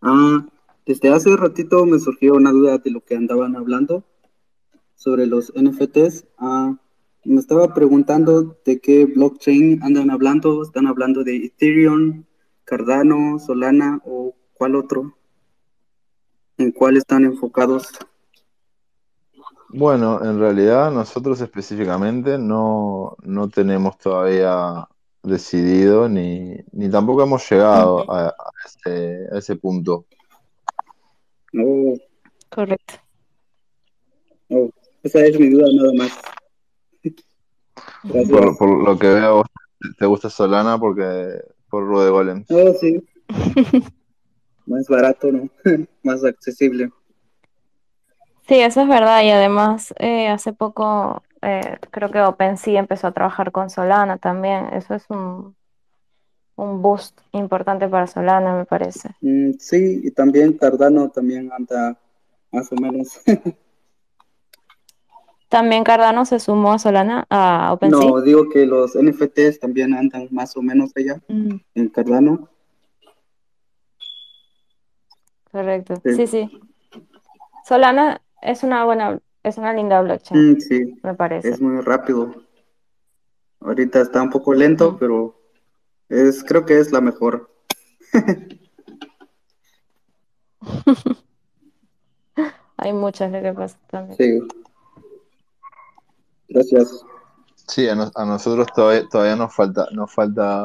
Ah, desde hace ratito me surgió una duda de lo que andaban hablando sobre los NFTs. Ah, me estaba preguntando de qué blockchain andan hablando. ¿Están hablando de Ethereum, Cardano, Solana o cuál otro? ¿En cuál están enfocados? Bueno, en realidad nosotros específicamente no, no tenemos todavía decidido ni, ni tampoco hemos llegado a, a ese, a ese punto. Oh, Correcto. oh, esa es mi duda nada más. Gracias. Por, por lo que veo, te gusta Solana porque por Rude Golem. Oh, sí. Más barato, ¿no? Más accesible. Sí, eso es verdad. Y además, eh, hace poco eh, creo que OpenSea empezó a trabajar con Solana también. Eso es un, un boost importante para Solana, me parece. Mm, sí, y también Cardano también anda más o menos. También Cardano se sumó a Solana, a OpenSea. No, digo que los NFTs también andan más o menos allá Mm, en Cardano. correcto. Sí. Sí, sí. Solana es una buena, es una linda blockchain, Mm, sí, me parece. es muy rápido. Ahorita está un poco lento, Mm. pero es, creo que es la mejor. Hay muchas lo que pasa también. Sí. Gracias. Sí, a, nos- a nosotros todavía, todavía nos falta, nos falta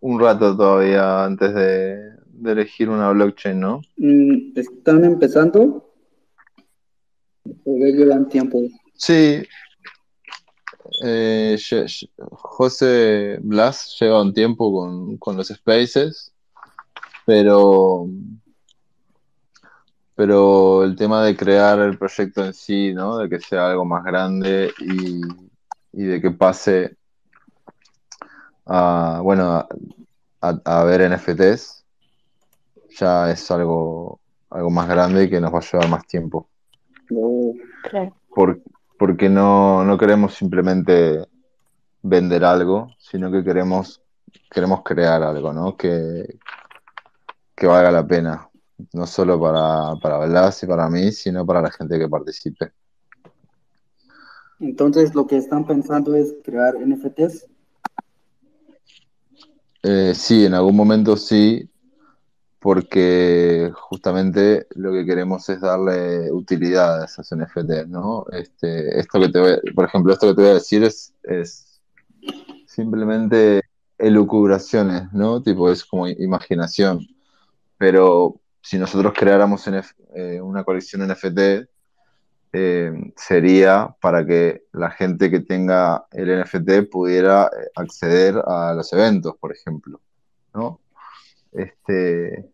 un rato todavía antes de, de elegir una blockchain, ¿no? Mm, ¿están empezando? ¿O ya llevan tiempo? Sí. Eh, José Blas lleva un tiempo con, con los Spaces, pero pero el tema de crear el proyecto en sí, ¿no? De que sea algo más grande y, y de que pase a, bueno, a, a ver NFTs, ya es algo, algo más grande y que nos va a llevar más tiempo. Claro. Por- porque no, no queremos simplemente vender algo, sino que queremos, queremos crear algo, ¿no? Que, que valga la pena, no solo para, para Blas y para mí, sino para la gente que participe. entonces lo que están pensando es crear NFTs. Eh, sí, en algún momento sí, porque justamente lo que queremos es darle utilidad a esas NFTs, ¿no? Este, esto que te voy- por ejemplo, esto que te voy a decir es, es simplemente elucubraciones, ¿no? Tipo, es como imaginación. Pero si nosotros creáramos eh, una colección NFT, eh, sería para que la gente que tenga el NFT pudiera eh, acceder a los eventos, por ejemplo, ¿no? Este,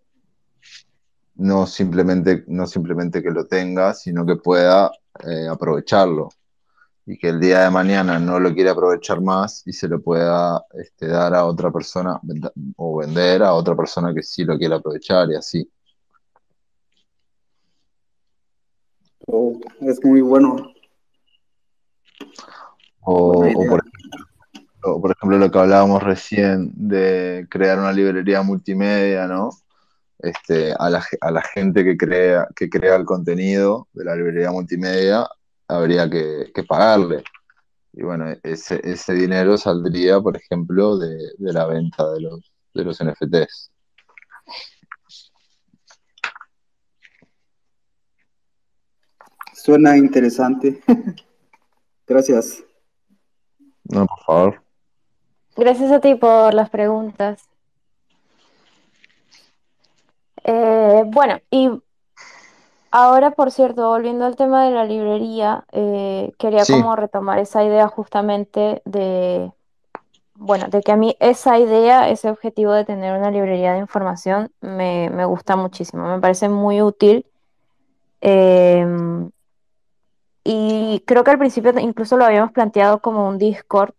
no simplemente, no simplemente que lo tenga, sino que pueda aprovecharlo y que el día de mañana no lo quiera aprovechar más y se lo pueda este, dar a otra persona o vender a otra persona que sí lo quiera aprovechar y así. Oh, es muy bueno. O, por, o por ejemplo lo que hablábamos recién de crear una librería multimedia, ¿no? Este, a la, a la gente que crea, que crea el contenido de la librería multimedia habría que, que pagarle. Y bueno, ese, ese dinero saldría, por ejemplo, de, de la venta de los, de los NFTs. Suena interesante. Gracias. No, por favor. Gracias a ti por las preguntas. Eh, bueno, y ahora, por cierto, volviendo al tema de la librería, eh, quería Sí. como retomar esa idea justamente de, bueno, de que a mí esa idea, ese objetivo de tener una librería de información me, me gusta muchísimo, me parece muy útil. Em, y creo que al principio incluso lo habíamos planteado como un Discord.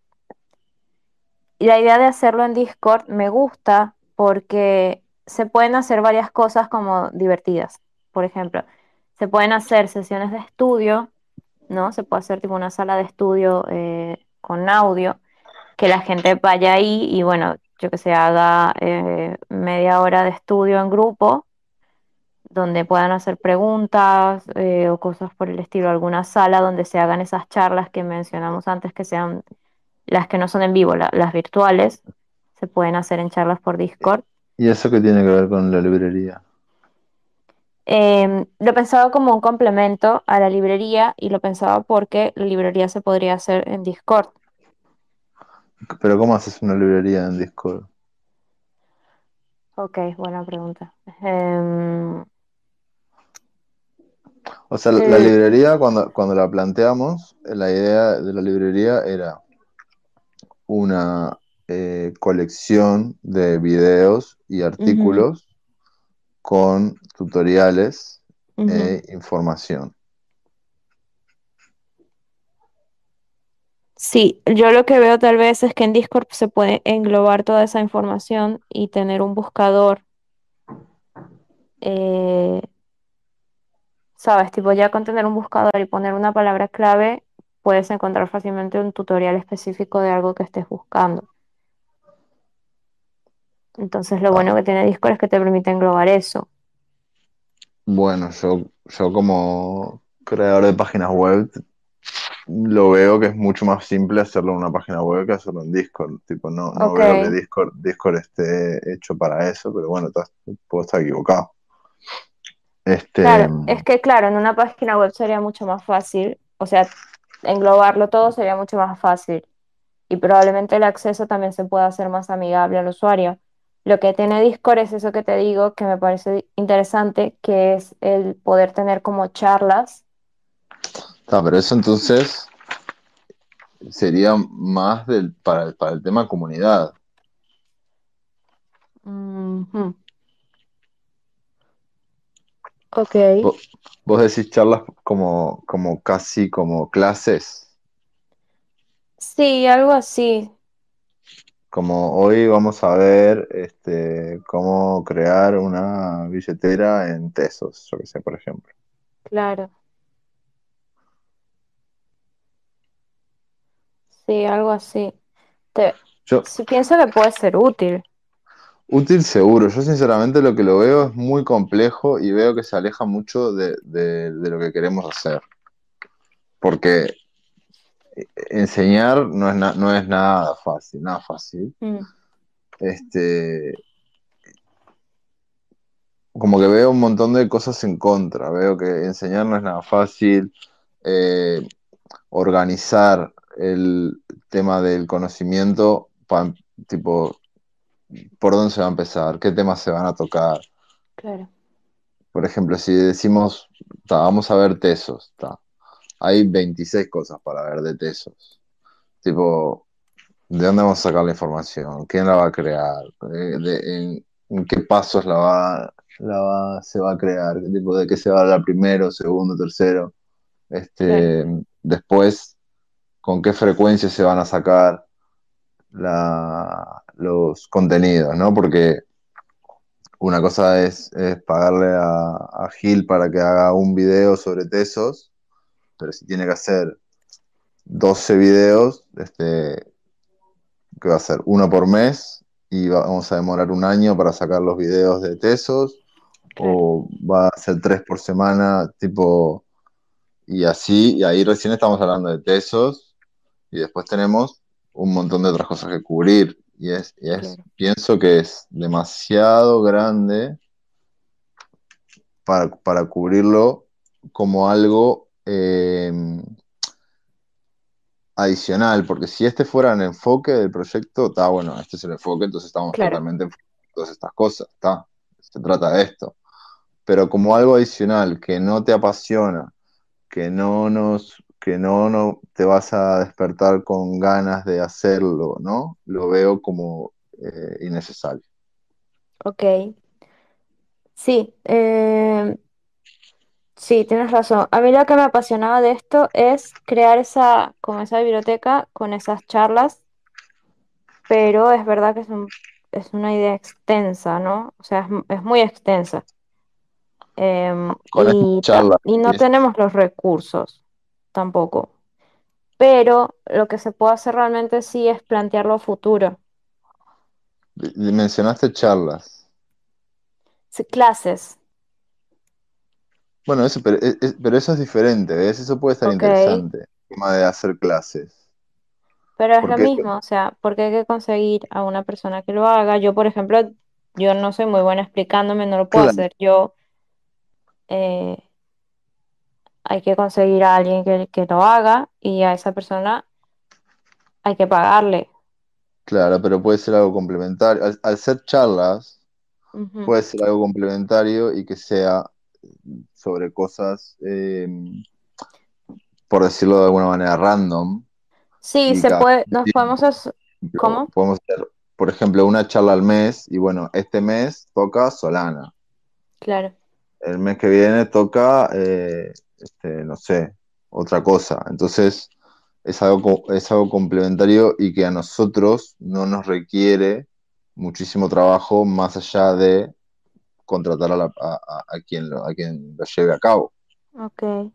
Y la idea de hacerlo en Discord me gusta porque se pueden hacer varias cosas como divertidas. Por ejemplo, se pueden hacer sesiones de estudio, ¿no? Se puede hacer tipo una sala de estudio eh, con audio, que la gente vaya ahí y bueno, yo que sé, haga eh, media hora de estudio en grupo, donde puedan hacer preguntas eh, o cosas por el estilo, alguna sala donde se hagan esas charlas que mencionamos antes, que sean las que no son en vivo, la- las virtuales, se pueden hacer en charlas por Discord. ¿Y eso qué tiene que ver con la librería? Eh, lo pensaba como un complemento a la librería y lo pensaba porque la librería se podría hacer en Discord. Pero ¿cómo haces una librería en Discord? Ok, buena pregunta. Em, O sea, la librería, cuando, cuando la planteamos, la idea de la librería era una eh, colección de videos y artículos con tutoriales e información. Sí, yo lo que veo tal vez es que en Discord se puede englobar toda esa información y tener un buscador, eh, sabes, tipo ya con tener un buscador y poner una palabra clave, puedes encontrar fácilmente un tutorial específico de algo que estés buscando. Entonces lo bueno que tiene Discord es que te permite englobar eso. Bueno, yo, yo como creador de páginas web lo veo que es mucho más simple hacerlo en una página web que hacerlo en Discord. Tipo, no, no veo que Discord, Discord esté hecho para eso, pero bueno, puedo estar equivocado. Este, Claro, es que claro, en una página web sería mucho más fácil, o sea, englobarlo todo sería mucho más fácil y probablemente el acceso también se pueda hacer más amigable al usuario. Lo que tiene Discord es eso que te digo, que me parece interesante, que es el poder tener como charlas. Ah, pero eso entonces sería más del, para, para el tema comunidad. Ujú. Ok. Vos, vos decís charlas como, como casi como clases, Sí, algo así, como hoy vamos a ver este, cómo crear una billetera en Tesos, yo que sé, por ejemplo. claro. Sí, algo así. Te, Yo, sí pienso que puede ser útil. Útil seguro, yo sinceramente lo que lo veo es muy complejo y veo que se aleja mucho de, de- de lo que queremos hacer. Porque enseñar no es, na- no es nada fácil, nada fácil. Mm, Este, como que veo un montón de cosas en contra. Veo que enseñar no es nada fácil. eh, organizar el tema del conocimiento, pa- tipo, por dónde se va a empezar, qué temas se van a tocar. claro, Por ejemplo, si decimos, ta, vamos a ver tesos, ta, hay 26 cosas para ver de tesos. Tipo, ¿de dónde vamos a sacar la información? ¿Quién la va a crear? De- en, en qué pasos la va, la va- se va a crear? ¿Qué tipo de qué se va a hablar primero, segundo, tercero? Este, después, ¿con qué frecuencia se van a sacar la- los contenidos, ¿no? Porque una cosa es, es pagarle a, a Gil para que haga un video sobre tesos, pero si tiene que hacer 12 videos, este, que va a ser uno por mes y va- vamos a demorar un año para sacar los videos de tesos, o va a ser tres por semana, tipo, y así, y ahí recién estamos hablando de tesos, y después tenemos un montón de otras cosas que cubrir, y es, y es- Claro. pienso que es demasiado grande para, para cubrirlo como algo eh, adicional, porque si este fuera el enfoque del proyecto, está bueno, este es el enfoque, entonces estamos Claro. totalmente en todas estas cosas, está, se trata de esto. Pero como algo adicional que no te apasiona, que no nos, que no, no te vas a despertar con ganas de hacerlo, ¿no? Lo veo como eh, innecesario. ok. Sí, eh, sí, tienes razón. A mí lo que me apasionaba de esto es crear esa, como esa biblioteca con esas charlas, pero es verdad que es un- es una idea extensa, ¿no? O sea, es, es muy extensa. Em, y, y no tenemos los recursos tampoco. Pero lo que se puede hacer realmente sí es plantearlo a futuro. Mencionaste charlas. Sí, clases, Bueno, eso, pero, es- es- pero eso es diferente, ¿ves? Eso puede estar interesante, el tema de hacer clases. pero es lo mismo, o sea, porque hay que conseguir a una persona que lo haga. Yo, por ejemplo, yo no soy muy buena explicándome, no lo puedo Claro. hacer. Yo, eh, hay que conseguir a alguien que, que lo haga y a esa persona hay que pagarle. Claro, pero puede ser algo complementario. Al, al ser charlas, puede ser algo complementario y que sea sobre cosas, eh, por decirlo de alguna manera, random. Sí, se puede, nos tiempo. podemos hacer, ¿Cómo? Podemos hacer, por ejemplo, una charla al mes y bueno, este mes toca Solana. claro, El mes que viene toca, eh, este, no sé, otra cosa. Entonces, es algo, es algo complementario y que a nosotros no nos requiere muchísimo trabajo más allá de contratar a, la- a quien lo, a quien lo lleve a cabo. ok.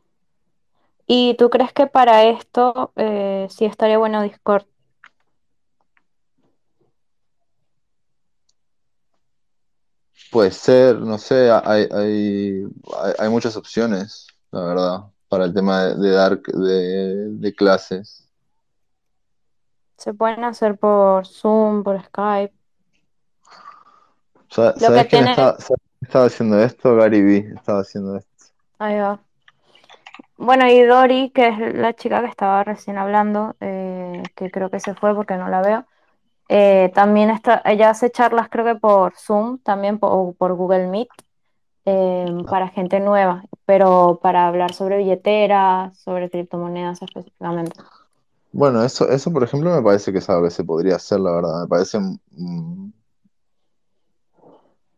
¿Y tú crees que para esto eh, sí estaría bueno Discord? Puede ser, no sé, hay, hay, hay, hay muchas opciones, la verdad, para el tema de, de dar de, de clases. Se pueden hacer por Zoom, por Skype. Sa- Lo ¿Sabes que quién tiene- sabes estaba haciendo esto? Gary Vee estaba haciendo esto. Ahí va. Bueno, y Dori, que es la chica que estaba recién hablando, eh, que creo que se fue porque no la veo, eh, también está, ella hace charlas creo que por Zoom, también por, o por Google Meet, eh, para gente nueva, pero para hablar sobre billeteras, sobre criptomonedas específicamente. Bueno, eso, eso por ejemplo me parece que es algo que se podría hacer, la verdad. Me parece mm,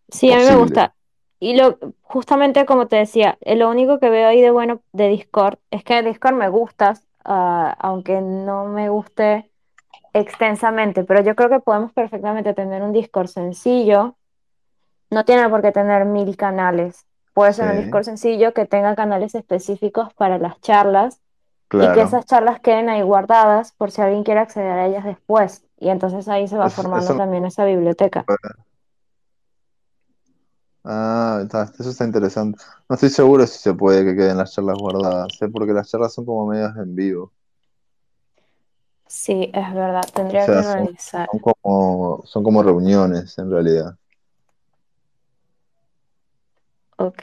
Sí, a mí me gusta. y lo, justamente como te decía, eh, lo único que veo ahí de bueno de Discord es que Discord me gusta, ah, aunque no me guste extensamente, pero yo creo que podemos perfectamente tener un Discord sencillo. No tiene por qué tener mil canales. Puede ser un Discord sencillo que tenga canales específicos para las charlas y que claro. esas charlas queden ahí guardadas por si alguien quiere acceder a ellas después. Y entonces ahí se va Eso, formando eso, también esa biblioteca. ah, está- eso está interesante. No estoy seguro si se puede que queden las charlas guardadas, ¿eh? Porque las charlas son como medias en vivo. Sí, es verdad, O tendría que sea, son, son como, son como reuniones en realidad. Ok.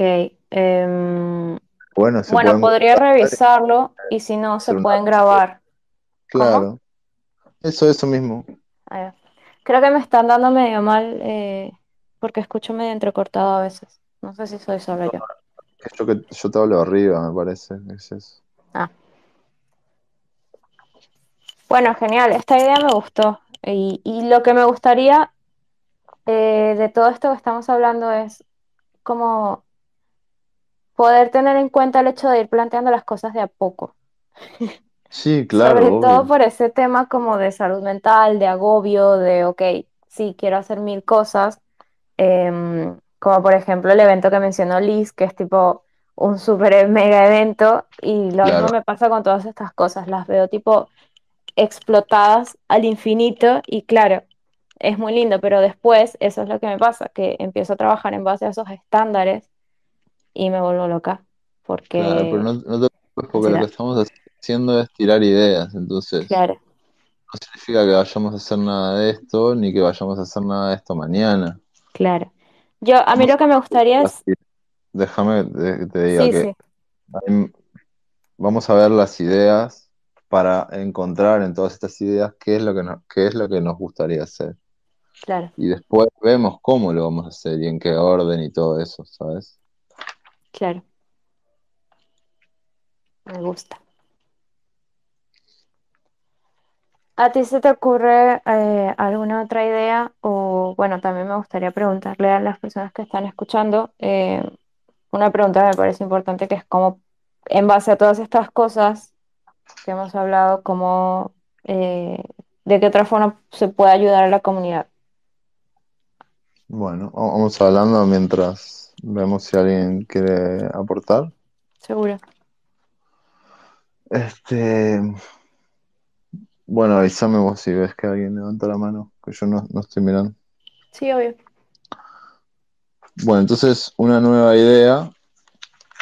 em, Bueno, se bueno, pueden podría guardar revisarlo y si no, se hacer una pueden grabar. ¿Cómo? Claro, eso, eso mismo. Va. Creo que me están dando medio mal eh, porque escucho medio entrecortado a veces. No sé si soy solo yo. Yo, que yo te hablo arriba, me parece. Es eso. Ah. Bueno, genial. Esta idea me gustó. Y, y lo que me gustaría eh, de todo esto que estamos hablando es como poder tener en cuenta el hecho de ir planteando las cosas de a poco. Sí, Sobre claro, todo obvio. por ese tema como de salud mental, de agobio, de, ok, sí, quiero hacer mil cosas, em, como por ejemplo el evento que mencionó Liz, que es tipo un super mega evento, y lo mismo me pasa con todas estas cosas, las veo tipo explotadas al infinito y claro, es muy lindo, pero después eso es lo que me pasa, que empiezo a trabajar en base a esos estándares y me vuelvo loca, claro, pero porque no, no te preocupes porque lo que estamos haciendo es tirar ideas, entonces claro, no significa que vayamos a hacer nada de esto ni que vayamos a hacer nada de esto mañana. claro. Yo, a mí lo que me gustaría es, déjame que te diga sí, que sí, vamos a ver las ideas para encontrar en todas estas ideas qué es lo que nos, qué es lo que nos gustaría hacer. Claro, Y después vemos cómo lo vamos a hacer y en qué orden y todo eso, ¿sabes? claro, me gusta. ¿A ti se te ocurre eh, alguna otra idea? O bueno, también me gustaría preguntarle a las personas que están escuchando, eh, una pregunta que me parece importante, que es cómo, en base a todas estas cosas que hemos hablado, cómo, eh, de qué otra forma se puede ayudar a la comunidad. Bueno, va- vamos hablando mientras vemos si alguien quiere aportar. Seguro. Este, bueno, avísame vos si ves que alguien levanta la mano, que yo no, no estoy mirando. Sí, obvio. Bueno, entonces una nueva idea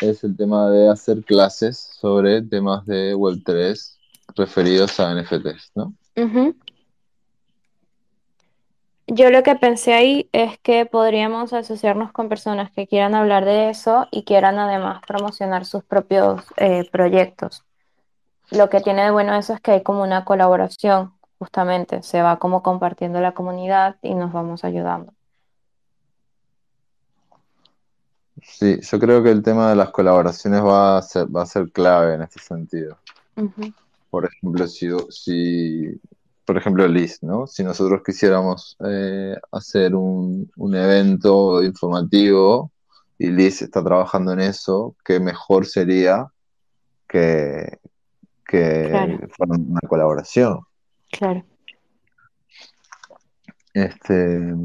es el tema de hacer clases sobre temas de Web3 referidos a NFTs, ¿no? Ujú. Yo lo que pensé ahí es que podríamos asociarnos con personas que quieran hablar de eso y quieran además promocionar sus propios eh, proyectos. Lo que tiene de bueno eso es que hay como una colaboración, justamente, se va como compartiendo la comunidad y nos vamos ayudando. Sí, yo creo que el tema de las colaboraciones va a ser, va a ser clave en este sentido. Por ejemplo, si, si por ejemplo, Liz, ¿no? Si nosotros quisiéramos eh, hacer un, un evento informativo y Liz está trabajando en eso, qué mejor sería que, que Claro, fuera una colaboración. claro. Este,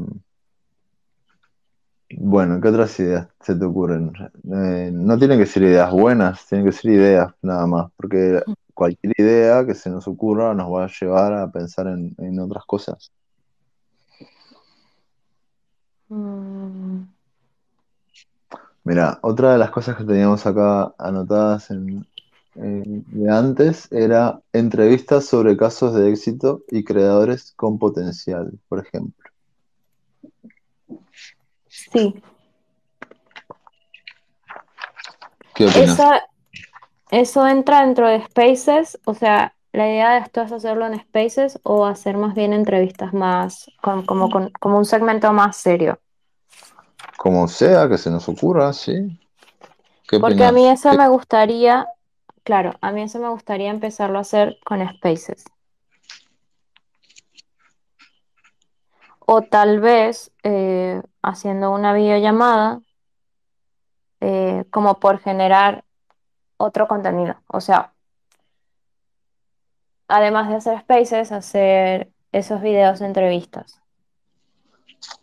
bueno, ¿qué otras ideas se te ocurren? Eh, no tienen que ser ideas buenas, tienen que ser ideas nada más, porque cualquier idea que se nos ocurra nos va a llevar a pensar en, en otras cosas. Mm, Mira, otra de las cosas que teníamos acá anotadas en, eh, de antes era entrevistas sobre casos de éxito y creadores con potencial, por ejemplo. sí, ¿Qué opinas? Esa, eso entra dentro de Spaces, o sea, la idea de esto es hacerlo en Spaces o hacer más bien entrevistas más, con- como, con- como un segmento más serio. Como sea, que se nos ocurra, ¿sí? ¿Qué Porque a mí eso ¿Qué- me gustaría, claro, a mí eso me gustaría empezarlo a hacer con Spaces. O tal vez eh, haciendo una videollamada eh, como por generar otro contenido. O sea, además de hacer spaces, hacer esos videos de entrevistas.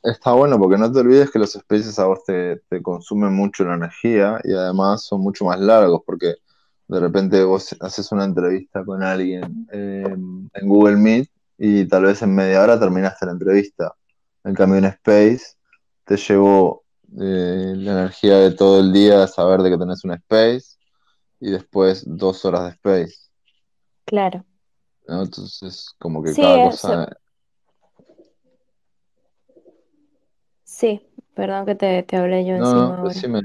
Está bueno porque no te olvides que los spaces a vos te, consumen mucho la energía y además son mucho más largos porque de repente vos haces una entrevista con alguien eh, en Google Meet y tal vez en media hora terminaste la entrevista. En cambio, en Space te llevó eh, la energía de todo el día saber de que tenés un Space y después dos horas de Space. Claro. ¿no? Entonces, como que Sí, cada eso. cosa. Sí, perdón que te, te hablé yo No, encima no, decime.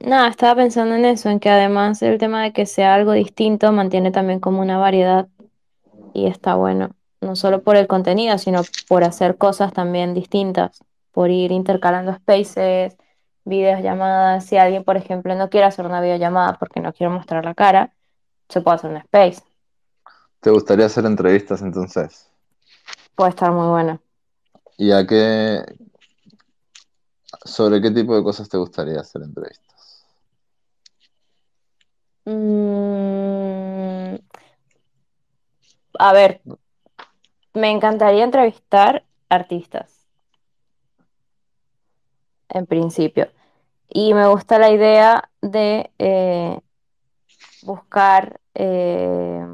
Nada, estaba pensando en eso, en que además el tema de que sea algo distinto mantiene también como una variedad y está bueno, no solo por el contenido, sino por hacer cosas también distintas, por ir intercalando spaces, videollamadas. Si alguien, por ejemplo, no quiere hacer una videollamada porque no quiere mostrar la cara, se puede hacer un space, ¿Te gustaría hacer entrevistas entonces? puede estar muy bueno. ¿Y a qué, sobre qué tipo de cosas te gustaría hacer entrevistas? Mm, a ver, me encantaría entrevistar artistas, en principio. Y me gusta la idea de eh, buscar eh,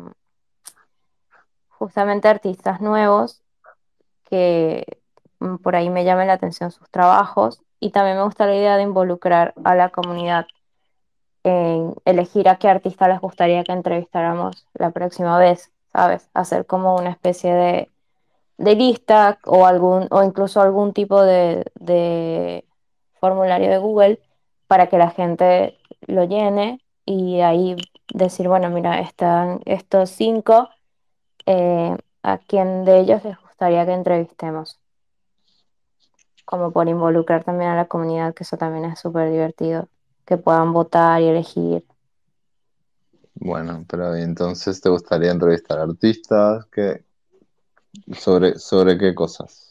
justamente artistas nuevos que por ahí me llamen la atención sus trabajos. Y también me gusta la idea de involucrar a la comunidad en elegir a qué artista les gustaría que entrevistáramos la próxima vez, ¿sabes? Hacer como una especie de, de lista o algún, o incluso algún tipo de formulario de Google para que la gente lo llene y ahí decir, bueno, mira, están estos cinco, eh, ¿a quién de ellos les gustaría que entrevistemos? Como por involucrar también a la comunidad, que eso también es súper divertido, que puedan votar y elegir. Bueno, pero ¿y entonces te gustaría entrevistar artistas? ¿Qué, sobre, sobre qué cosas?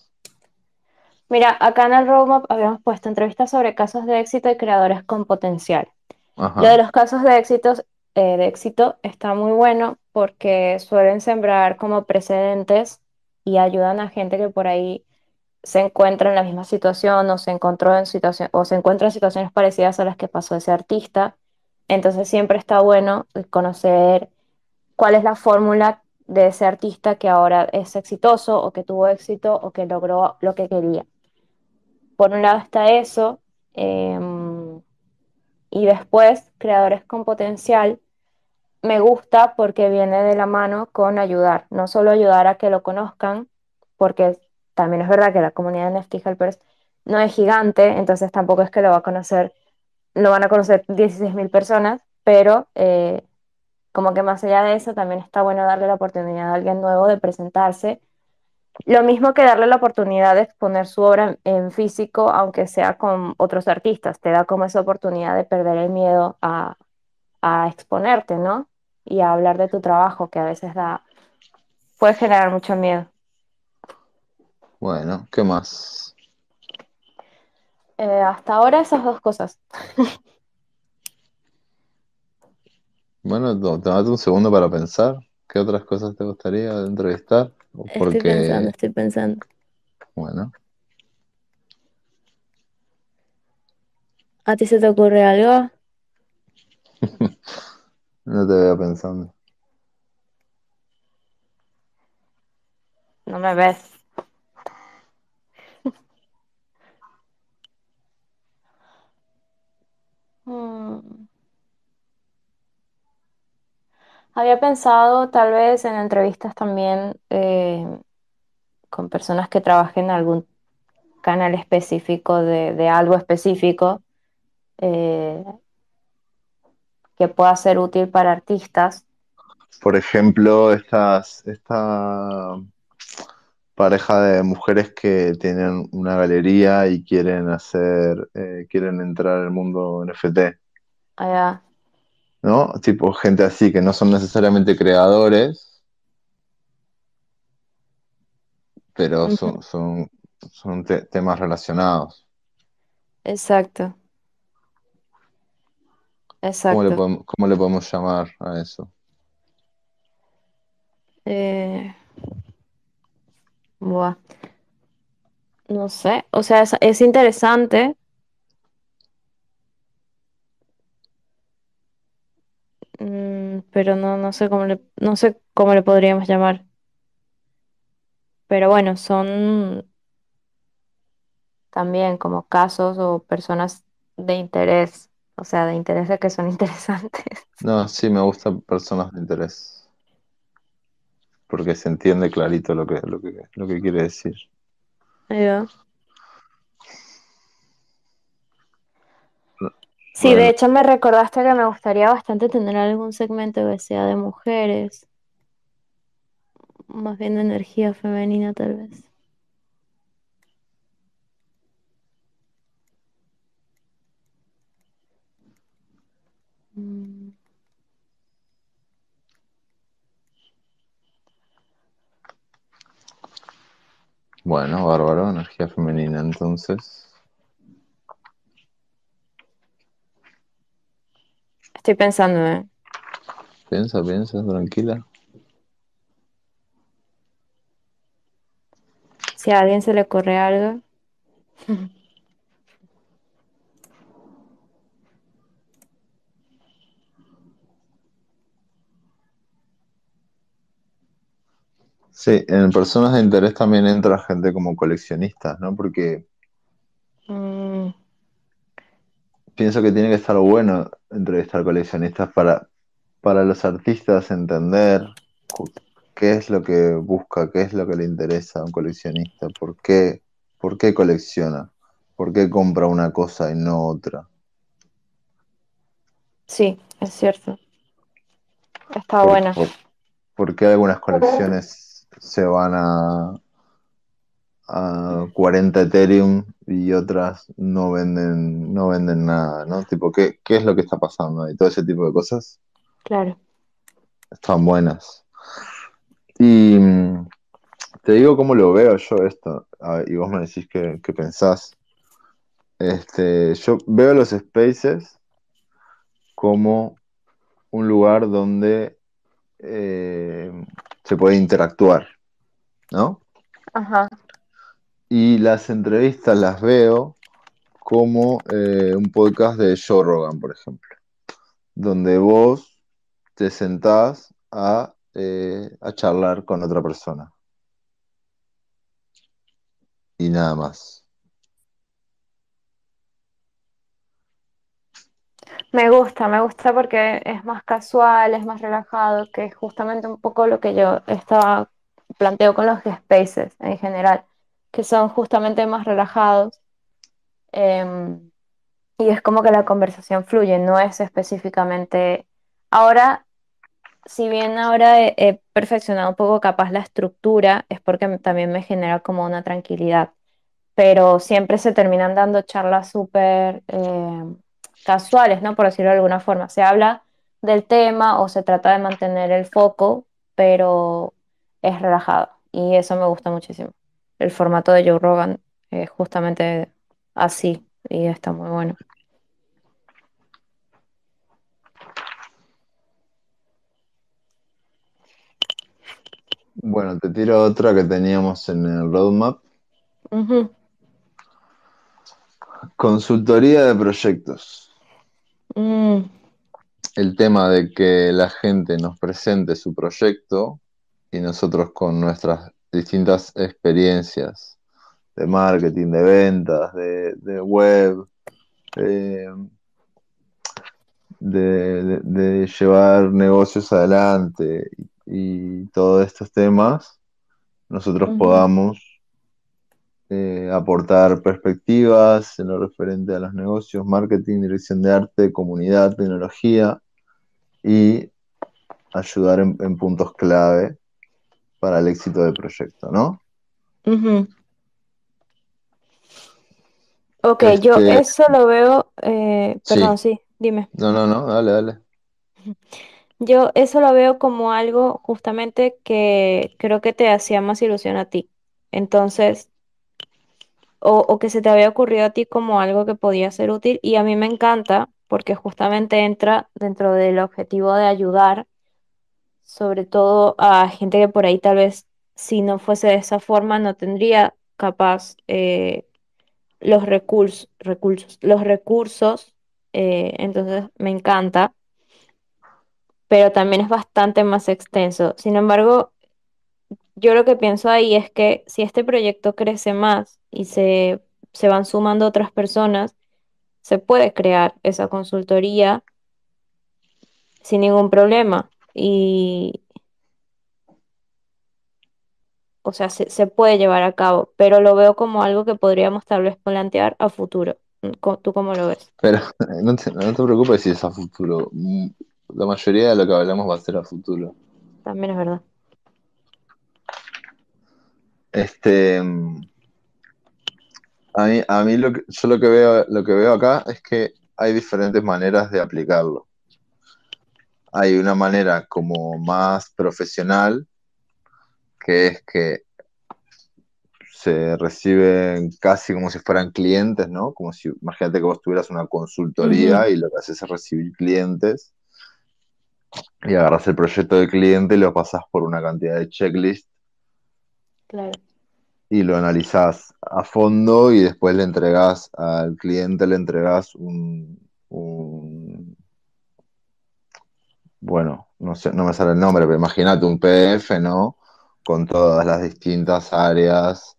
Mira, acá en el roadmap habíamos puesto entrevistas sobre casos de éxito y creadores con potencial. Lo de Ajá. los casos de éxitos, eh, de éxito está muy bueno porque suelen sembrar como precedentes y ayudan a gente que por ahí se encuentra en la misma situación o se encontró en situación o se encuentra en situaciones parecidas a las que pasó ese artista. Entonces siempre está bueno conocer cuál es la fórmula de ese artista que ahora es exitoso o que tuvo éxito o que logró lo que quería. Por un lado está eso, em, y después creadores con potencial me gusta porque viene de la mano con ayudar, no solo ayudar a que lo conozcan, porque también es verdad que la comunidad de NFT Helpers no es gigante, entonces tampoco es que lo va a conocer, lo van a conocer 16.000 personas, pero eh, como que más allá de eso también está bueno darle la oportunidad a alguien nuevo de presentarse. Lo mismo que darle la oportunidad de exponer su obra en, en físico, aunque sea con otros artistas, te da como esa oportunidad de perder el miedo a, a exponerte, ¿no? Y a hablar de tu trabajo, que a veces da, puede generar mucho miedo. Bueno, ¿qué más? Eh, hasta ahora esas dos cosas. Bueno, tomate un segundo para pensar. ¿Qué otras cosas te gustaría entrevistar? O Estoy pensando, estoy pensando. bueno, ¿A ti se te ocurre algo? no te veo pensando. No me ves. Hmm. Había pensado tal vez en entrevistas también eh, con personas que trabajen en algún canal específico de, de algo específico eh, que pueda ser útil para artistas. Por ejemplo, estas, esta pareja de mujeres que tienen una galería y quieren hacer, eh, quieren entrar al mundo NFT, Allá. ¿No? Tipo gente así que no son necesariamente creadores, pero son, son, son te- temas relacionados. Exacto. ¿Cómo le exacto. podemos, cómo le podemos llamar a eso? Eh, buah, no sé, o sea, es, es interesante, mm, pero no, no sé cómo le, no sé cómo le podríamos llamar. Pero bueno, son también como casos o personas de interés, o sea, de interés de que son interesantes. No, sí, me gustan personas de interés, porque se entiende clarito lo que, lo que, lo que quiere decir. Ahí va. Sí, de hecho me recordaste que me gustaría bastante tener algún segmento que sea de mujeres, más bien de energía femenina tal vez. Mm, bueno, bárbaro, energía femenina, entonces. Estoy pensando, ¿eh? Piensa, piensa, tranquila. Si a alguien se le ocurre algo. Sí, en personas de interés también entra gente como coleccionistas, ¿no? Porque Mm, pienso que tiene que estar bueno entrevistar coleccionistas para, para los artistas entender qué es lo que busca, qué es lo que le interesa a un coleccionista, por qué, por qué colecciona, por qué compra una cosa y no otra, sí, es cierto. Está por, buena. por, por qué algunas colecciones se van a, a 40 Ethereum y otras no venden, no venden nada, ¿no? Tipo, ¿qué, qué es lo que está pasando ahí? Todo ese tipo de cosas Claro. están buenas. Y mm, te digo cómo lo veo yo esto, y vos me decís qué, qué pensás. Este, yo veo los spaces como un lugar donde eh, se puede interactuar, ¿no? Ajá. Y las entrevistas las veo como eh, un podcast de Joe Rogan, por ejemplo, donde vos te sentás a, eh, a charlar con otra persona y nada más. Me gusta, me gusta porque es más casual, es más relajado, que es justamente un poco lo que yo estaba planteo con los spaces en general, que son justamente más relajados. em, y es como que la conversación fluye, no es específicamente. Ahora, si bien ahora he, perfeccionado un poco capaz la estructura, es porque también me genera como una tranquilidad pero siempre se terminan dando charlas súper eh, casuales, ¿no? Por decirlo de alguna forma. Se habla del tema o se trata de mantener el foco, pero es relajado y eso me gusta muchísimo. El formato de Joe Rogan es justamente así y está muy bueno. Bueno, te tiro otra que teníamos en el roadmap. Consultoría de proyectos. mm, El tema de que la gente nos presente su proyecto y nosotros con nuestras distintas experiencias de marketing, de ventas, de, de web, de, de- de- de llevar negocios adelante y, y todos estos temas, nosotros podamos eh, aportar perspectivas en lo referente a los negocios, marketing, dirección de arte, comunidad, tecnología y ayudar en, en puntos clave para el éxito del proyecto, ¿no? ujú. Ok, yo Este, eso lo veo, eh, perdón, sí, sí, dime. no, no, no, dale, dale. Yo eso lo veo como algo justamente que creo que te hacía más ilusión a ti. Entonces, o, o que se te había ocurrido a ti como algo que podía ser útil. Y a mí me encanta porque justamente entra dentro del objetivo de ayudar, sobre todo a gente que por ahí tal vez si no fuese de esa forma no tendría capaz eh, los recursos, recursos, los recursos, eh, entonces me encanta, pero también es bastante más extenso. Sin embargo, yo lo que pienso ahí es que si este proyecto crece más y se, se van sumando otras personas, se puede crear esa consultoría sin ningún problema. Y, o sea, se, se puede llevar a cabo, pero lo veo como algo que podríamos tal vez plantear a futuro. ¿Tú cómo lo ves? Pero no te, no te preocupes si es a futuro. La mayoría de lo que hablamos va a ser a futuro. También es verdad. Este, a mí, a mí lo que, yo lo que veo, lo que veo acá es que hay diferentes maneras de aplicarlo. Hay una manera como más profesional, que es que se reciben casi como si fueran clientes, ¿no? Como si, imagínate que vos tuvieras una consultoría y lo que haces es recibir clientes y agarras el proyecto del cliente y lo pasás por una cantidad de checklist Claro. y lo analizás a fondo y después le entregás al cliente, le entregás un, un- bueno, no sé, no me sale el nombre, pero imagínate un PDF, ¿no? Con todas las distintas áreas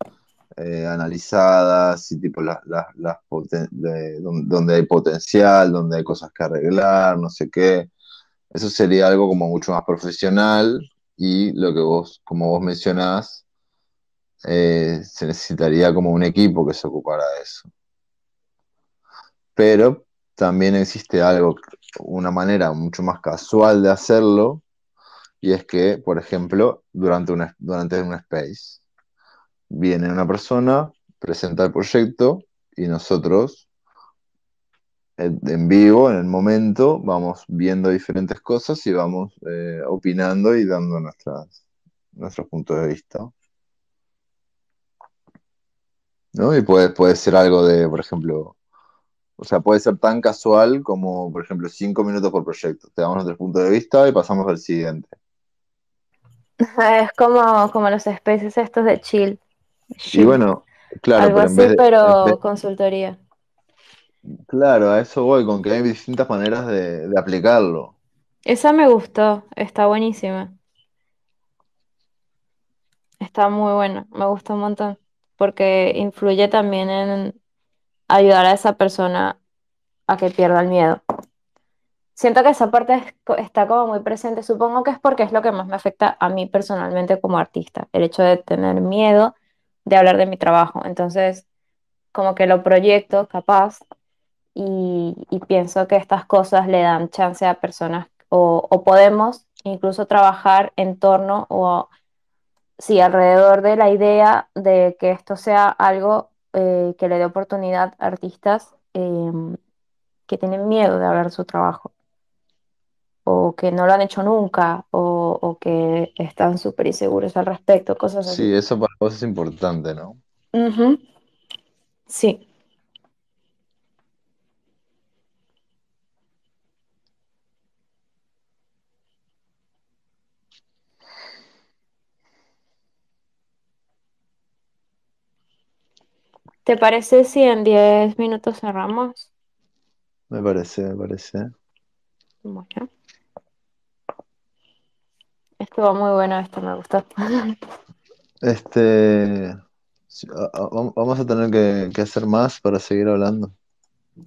eh, analizadas y tipo las, las, donde hay potencial, donde hay cosas que arreglar, no sé qué. Eso sería algo como mucho más profesional y lo que vos, como vos mencionás, eh, se necesitaría como un equipo que se ocupara de eso. Pero también existe algo, una manera mucho más casual de hacerlo, y es que, por ejemplo, durante, una, durante un space, viene una persona, presenta el proyecto y nosotros, en, en vivo, en el momento, vamos viendo diferentes cosas y vamos eh, opinando y dando nuestras, nuestros puntos de vista. ¿no? Y puede, puede ser algo de, por ejemplo, o sea, puede ser tan casual como, por ejemplo, cinco minutos por proyecto. Te damos nuestro punto de vista y pasamos al siguiente. Es como, como los especies estos de chill. Y chill. bueno, claro, Algo pero en así, vez de, en pero vez- consultoría. claro, a eso voy, con que hay distintas maneras de, de aplicarlo. Esa me gustó, está buenísima. Está muy buena, me gustó un montón. Porque influye también en ayudar a esa persona a que pierda el miedo. Siento que esa parte está como muy presente. Supongo que es porque es lo que más me afecta a mí personalmente como artista, el hecho de tener miedo de hablar de mi trabajo. Entonces, como que lo proyecto capaz y, y pienso que estas cosas le dan chance a personas o, o podemos incluso trabajar en torno o sí, alrededor de la idea de que esto sea algo eh, que le dé oportunidad a artistas em, que tienen miedo de hablar de su trabajo o que no lo han hecho nunca o, o que están súper inseguros al respecto, cosas así. Sí, eso para vos es importante, ¿no? Sí. ¿Te parece si en 10 minutos cerramos? Me parece, me parece. Bueno. Estuvo muy bueno esto, me gustó. Este, vamos a tener que, que hacer más para seguir hablando.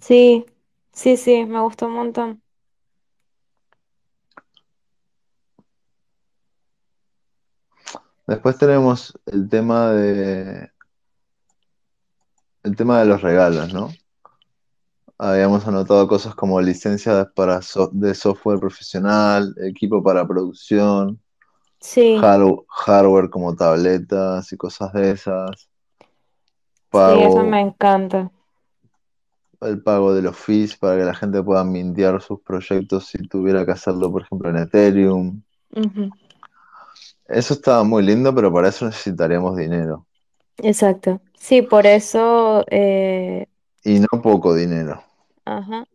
Sí, sí, sí, me gustó un montón. Después tenemos el tema de, el tema de los regalos, ¿no? Habíamos anotado cosas como licencias para so- de software profesional, equipo para producción, Sí, hard- hardware como tabletas y cosas de esas, sí, eso me encanta. el pago de los fees para que la gente pueda mintear sus proyectos si tuviera que hacerlo, por ejemplo, en Ethereum. Eso estaba muy lindo, pero para eso necesitaríamos dinero. Exacto. Sí, por eso, eh, Y no poco dinero. ajá.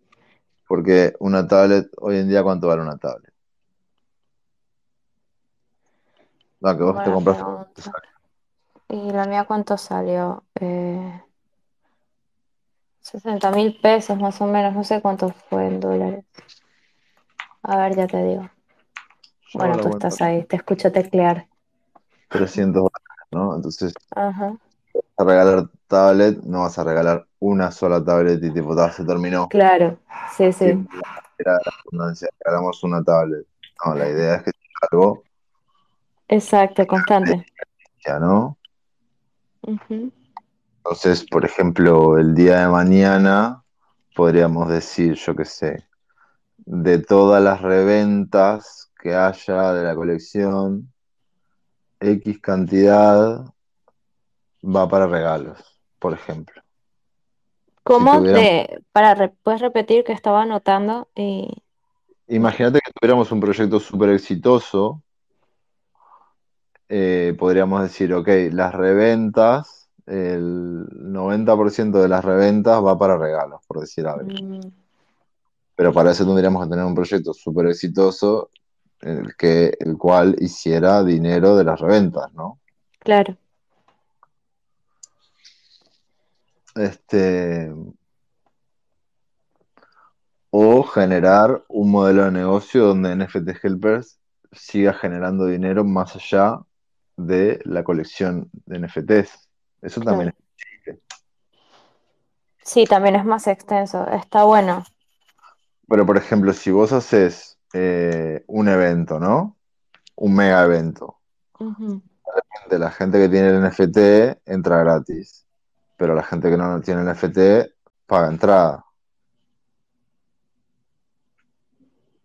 Porque una tablet, hoy en día, ¿cuánto vale una tablet? La que vos te Buena compraste. pregunta. ¿Y la mía cuánto salió? Eh, 60 mil pesos más o menos, no sé cuánto fue en dólares. A ver, ya te digo. Yo Bueno, la tú estás ahí, te escucho teclear. 300 dólares, ¿no? Entonces, Ajá, a regalar tablet, no vas a regalar una sola tablet y tipo, "Ta, se terminó. claro, sí, sí, era la redundancia, regalamos una tablet. No, la idea es que sea algo, exacto, constante. ya, ¿no? Entonces, por ejemplo, el día de mañana podríamos decir, yo qué sé, de todas las reventas que haya de la colección, X cantidad va para regalos, por ejemplo. ¿Cómo tuviéramos- de, para, re- puedes repetir que estaba anotando y, Imagínate que tuviéramos un proyecto súper exitoso, eh, podríamos decir, ok, las reventas, el 90% de las reventas va para regalos, por decir algo. mm, Pero para eso tendríamos que tener un proyecto súper exitoso, el, que, el cual hiciera dinero de las reventas, ¿no? claro, Este, o generar un modelo de negocio donde NFT Helpers siga generando dinero más allá de la colección de NFTs. Eso también claro. Sí, también es más extenso, está bueno. Pero, por ejemplo, si vos haces eh, un evento, ¿no? Un mega evento. La gente que tiene el NFT entra gratis. Pero la gente que no tiene el NFT paga entrada.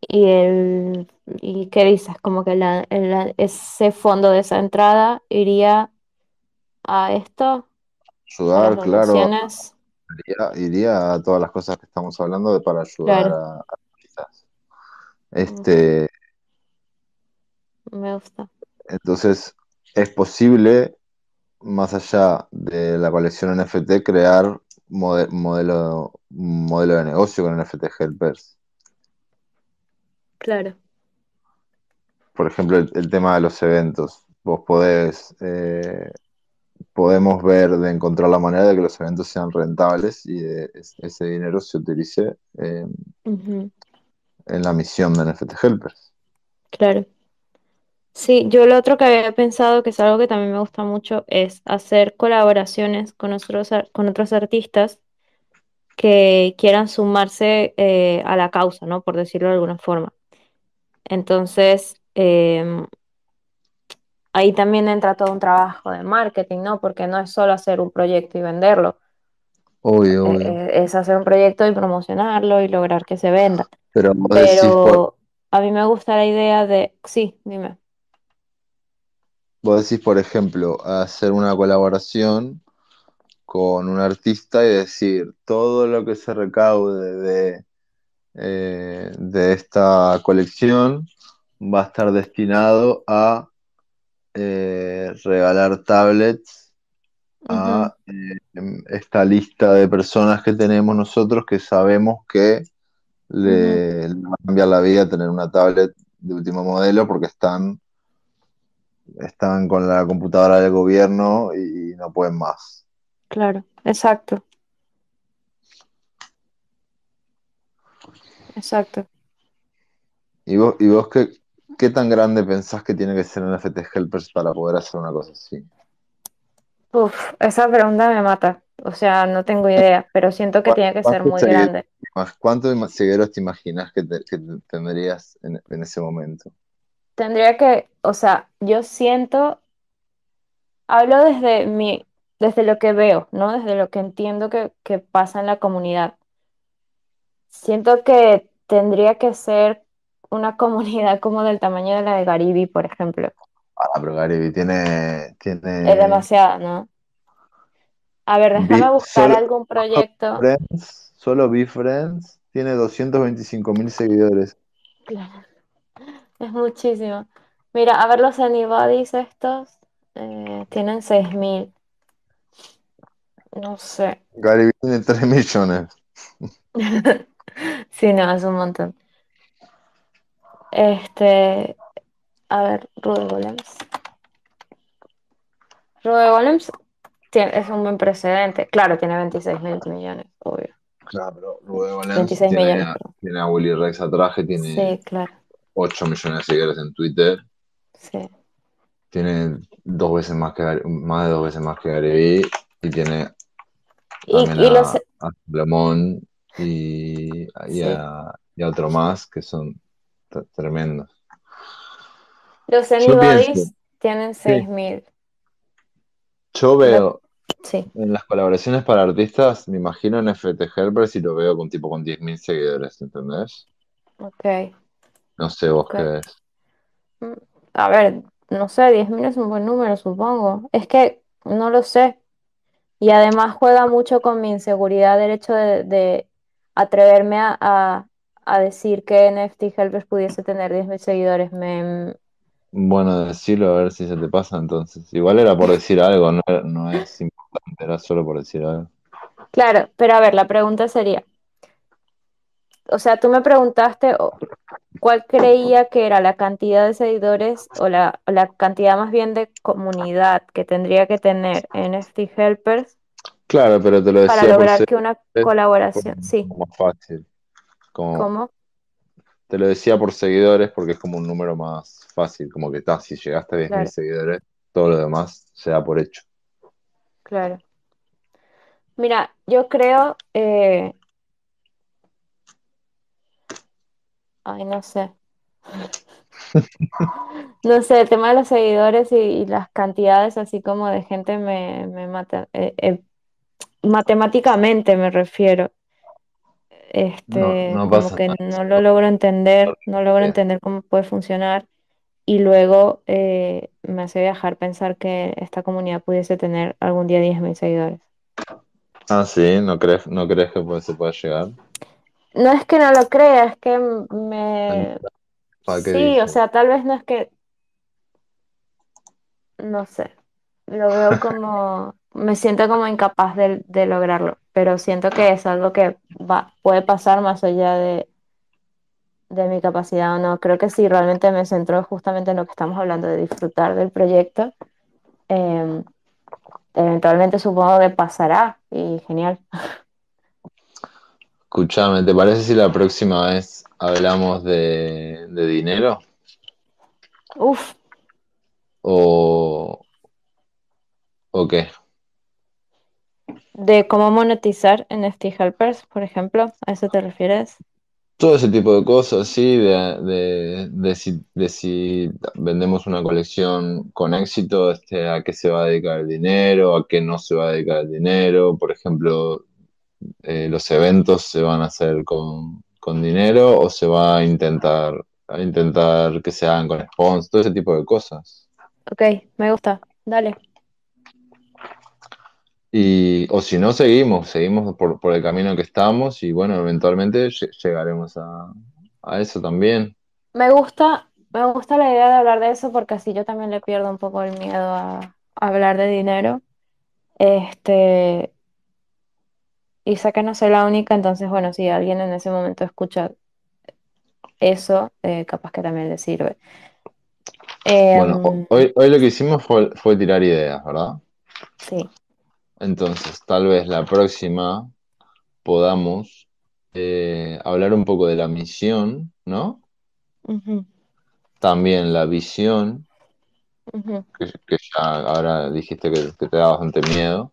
Y el, ¿y qué dices? Como que la, el- ese fondo de esa entrada iría a esto, Ayudar, claro, iría, iría a todas las cosas que estamos hablando de- para ayudar Claro. a, a artistas. Este, Me gusta. entonces, es posible, más allá de la colección NFT, crear mode- modelo, modelo de negocio con NFT Helpers. Claro. Por ejemplo, el, el tema de los eventos. Vos podés, eh, podemos ver de encontrar la manera de que los eventos sean rentables y de ese dinero se utilice eh, en la misión de NFT Helpers. Claro. Sí, yo lo otro que había pensado, que es algo que también me gusta mucho, es hacer colaboraciones con otros, ar- con otros artistas que quieran sumarse eh, a la causa, ¿no? Por decirlo de alguna forma. Entonces, em, ahí también entra todo un trabajo de marketing, ¿no? Porque no es solo hacer un proyecto y venderlo, Obvio, eh, obvio. eh, es hacer un proyecto y promocionarlo y lograr que se venda. Pero vos decís, por, Pero a mí me gusta la idea de, sí, dime. Vos decís, por ejemplo, hacer una colaboración con un artista y decir todo lo que se recaude de, eh, de esta colección va a estar destinado a eh, regalar tablets a eh, esta lista de personas que tenemos nosotros que sabemos que le, le va a cambiar la vida tener una tablet de último modelo porque están, están con la computadora del gobierno y, no pueden más. Claro, exacto. Exacto. ¿Y vos, y vos qué, qué tan grande pensás que tiene que ser un FT Helpers para poder hacer una cosa así? Uf, esa pregunta me mata. O sea, no tengo idea, pero siento que tiene que ser ¿Cuántos muy grande. ¿Cuántos seguidores te imaginas que, te- que te- tendrías en, en ese momento? Tendría que, o sea, yo siento, hablo desde mi, desde lo que veo, ¿no? Desde lo que entiendo que, que pasa en la comunidad. Siento que tendría que ser una comunidad como del tamaño de la de Gariby, por ejemplo. Ah, pero Gary tiene, Es tiene demasiada, ¿no? A ver, déjame buscar solo- algún proyecto. Friends, solo Friends tiene 225 mil seguidores. Claro. Es muchísimo. Mira, a ver los Anybody's estos. eh, tienen 6000. No sé. Gary tiene 3 millones. Sí, no, es un montón. Este, a ver, Rude Golems. Rude Golems tiene- es un buen precedente. Claro, tiene 26 mil millones, obvio. Claro, pero Valens 26 tiene, millones, a, tiene a Willy Rex atrás que tiene Sí, claro, 8 millones de seguidores en Twitter. sí. Tiene dos veces más que más de dos veces más que Gary Vee, y tiene Y, los, a Lemon y, y sí. a, y a otro más que son tremendos. Los Anybody's tienen sí, 6 mil. yo veo Sí, en las colaboraciones para artistas, me imagino en FT Helpers y lo veo con tipo con 10.000 seguidores, ¿entendés? ok, No sé vos qué ves. Mm, A ver, no sé, 10 mil es un buen número, supongo. Es que no lo sé. Y además juega mucho con mi inseguridad el hecho de, de atreverme a, a- a decir que NFT Helpers pudiese tener 10.000 seguidores. Me, Bueno, decirlo a ver si se te pasa entonces. Igual era por decir algo, no, no es importante, era solo por decir algo. Claro, pero a ver, la pregunta sería, o sea, tú me preguntaste cuál creía que era la cantidad de seguidores o la, la cantidad más bien de comunidad que tendría que tener NFT Helpers Claro, pero te lo para decía por lograr que una colaboración, sí, más fácil. Como, ¿cómo? te lo decía por seguidores porque es como un número más fácil, como que está, si llegaste a 10.000 Claro, seguidores, todo lo demás se da por hecho. claro. Mira, yo creo, eh, ay, no sé, no sé, el tema de los seguidores y, y las cantidades así como de gente me, me mata, eh, eh, matemáticamente me refiero, No, este, no como pasa que nada. no lo logro entender, no logro entender cómo puede funcionar y luego eh, me hace viajar pensar que esta comunidad pudiese tener algún día 10.000 seguidores. Ah, sí, ¿no crees, no crees que se pueda llegar? No es que no lo crea, es que me... ¿Para qué Sí, o sea, tal vez no es que, no sé, lo veo como, me siento como incapaz de, de lograrlo, pero siento que es algo que va, puede pasar más allá de, de mi capacidad o no. Creo que sí, realmente me centro justamente en lo que estamos hablando, de disfrutar del proyecto. eh, eventualmente supongo que pasará y genial. Escuchame, ¿te parece si la próxima vez hablamos de, de dinero? Uf, ¿O, o qué? de cómo monetizar NFT Helpers, por ejemplo, ¿a eso te refieres? Todo ese tipo de cosas, sí, de, de, de si, de si vendemos una colección con éxito, este, a qué se va a dedicar el dinero, a qué no se va a dedicar el dinero. Por ejemplo, eh, los eventos se van a hacer con, con dinero o se va a intentar, a intentar que se hagan con sponsors, todo ese tipo de cosas. Ok, me gusta, dale. Y, o si no, seguimos, seguimos por, por el camino que estamos y bueno, eventualmente lle- llegaremos a, a eso también. Me gusta, me gusta la idea de hablar de eso porque así yo también le pierdo un poco el miedo a, a hablar de dinero. Este, y sé que no soy la única, entonces bueno, si alguien en ese momento escucha eso, eh, capaz que también le sirve. Bueno, Em, hoy, hoy lo que hicimos fue, fue tirar ideas, ¿verdad? sí, Entonces, tal vez la próxima podamos eh, hablar un poco de la misión, ¿no? También la visión, que, que ya ahora dijiste que, que te da bastante miedo.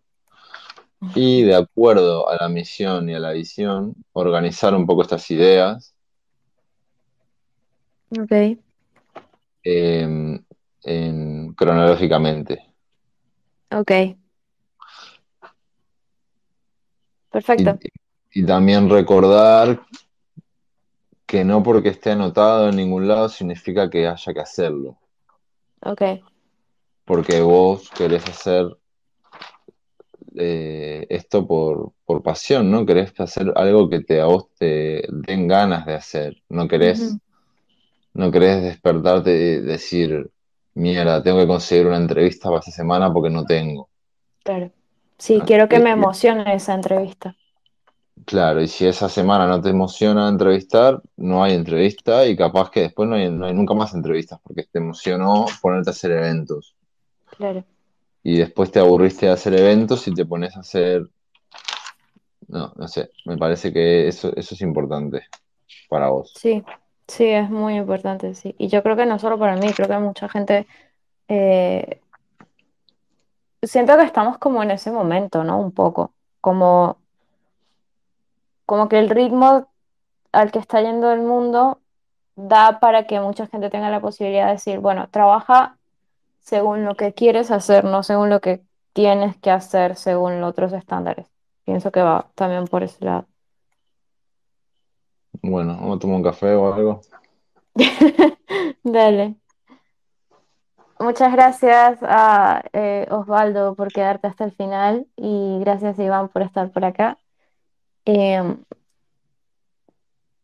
Y de acuerdo a la misión y a la visión, organizar un poco estas ideas. Ok, eh, en- cronológicamente. ok, Y, perfecto, y también recordar que no porque esté anotado en ningún lado significa que haya que hacerlo. ok, Porque vos querés hacer eh, esto por, por pasión, ¿no? Querés hacer algo que te, a vos te den ganas de hacer. No querés, no querés despertarte y decir, mierda, tengo que conseguir una entrevista para esta semana porque no tengo. claro. Sí, ¿no? quiero que me emocione esa entrevista. Claro, y si esa semana no te emociona entrevistar, no hay entrevista y capaz que después no hay, no hay nunca más entrevistas porque te emocionó ponerte a hacer eventos. Claro. Y después te aburriste de hacer eventos y te pones a hacer... No, no sé, me parece que eso, eso es importante para vos. Sí, sí, es muy importante, sí. Y yo creo que no solo para mí, creo que mucha gente... eh, siento que estamos como en ese momento, ¿no? Un poco, como, como que el ritmo al que está yendo el mundo da para que mucha gente tenga la posibilidad de decir, bueno, trabaja según lo que quieres hacer, no según lo que tienes que hacer según otros estándares. Pienso que va también por ese lado. Bueno, vamos a tomar un café o algo. Dale. Muchas gracias a eh, Osvaldo por quedarte hasta el final y gracias Iván por estar por acá. Eh,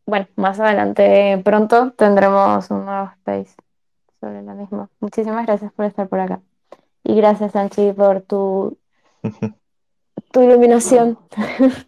bueno, más adelante pronto tendremos un nuevo space sobre la misma. Muchísimas gracias por estar por acá. Y gracias Sanchi por tu, tu iluminación.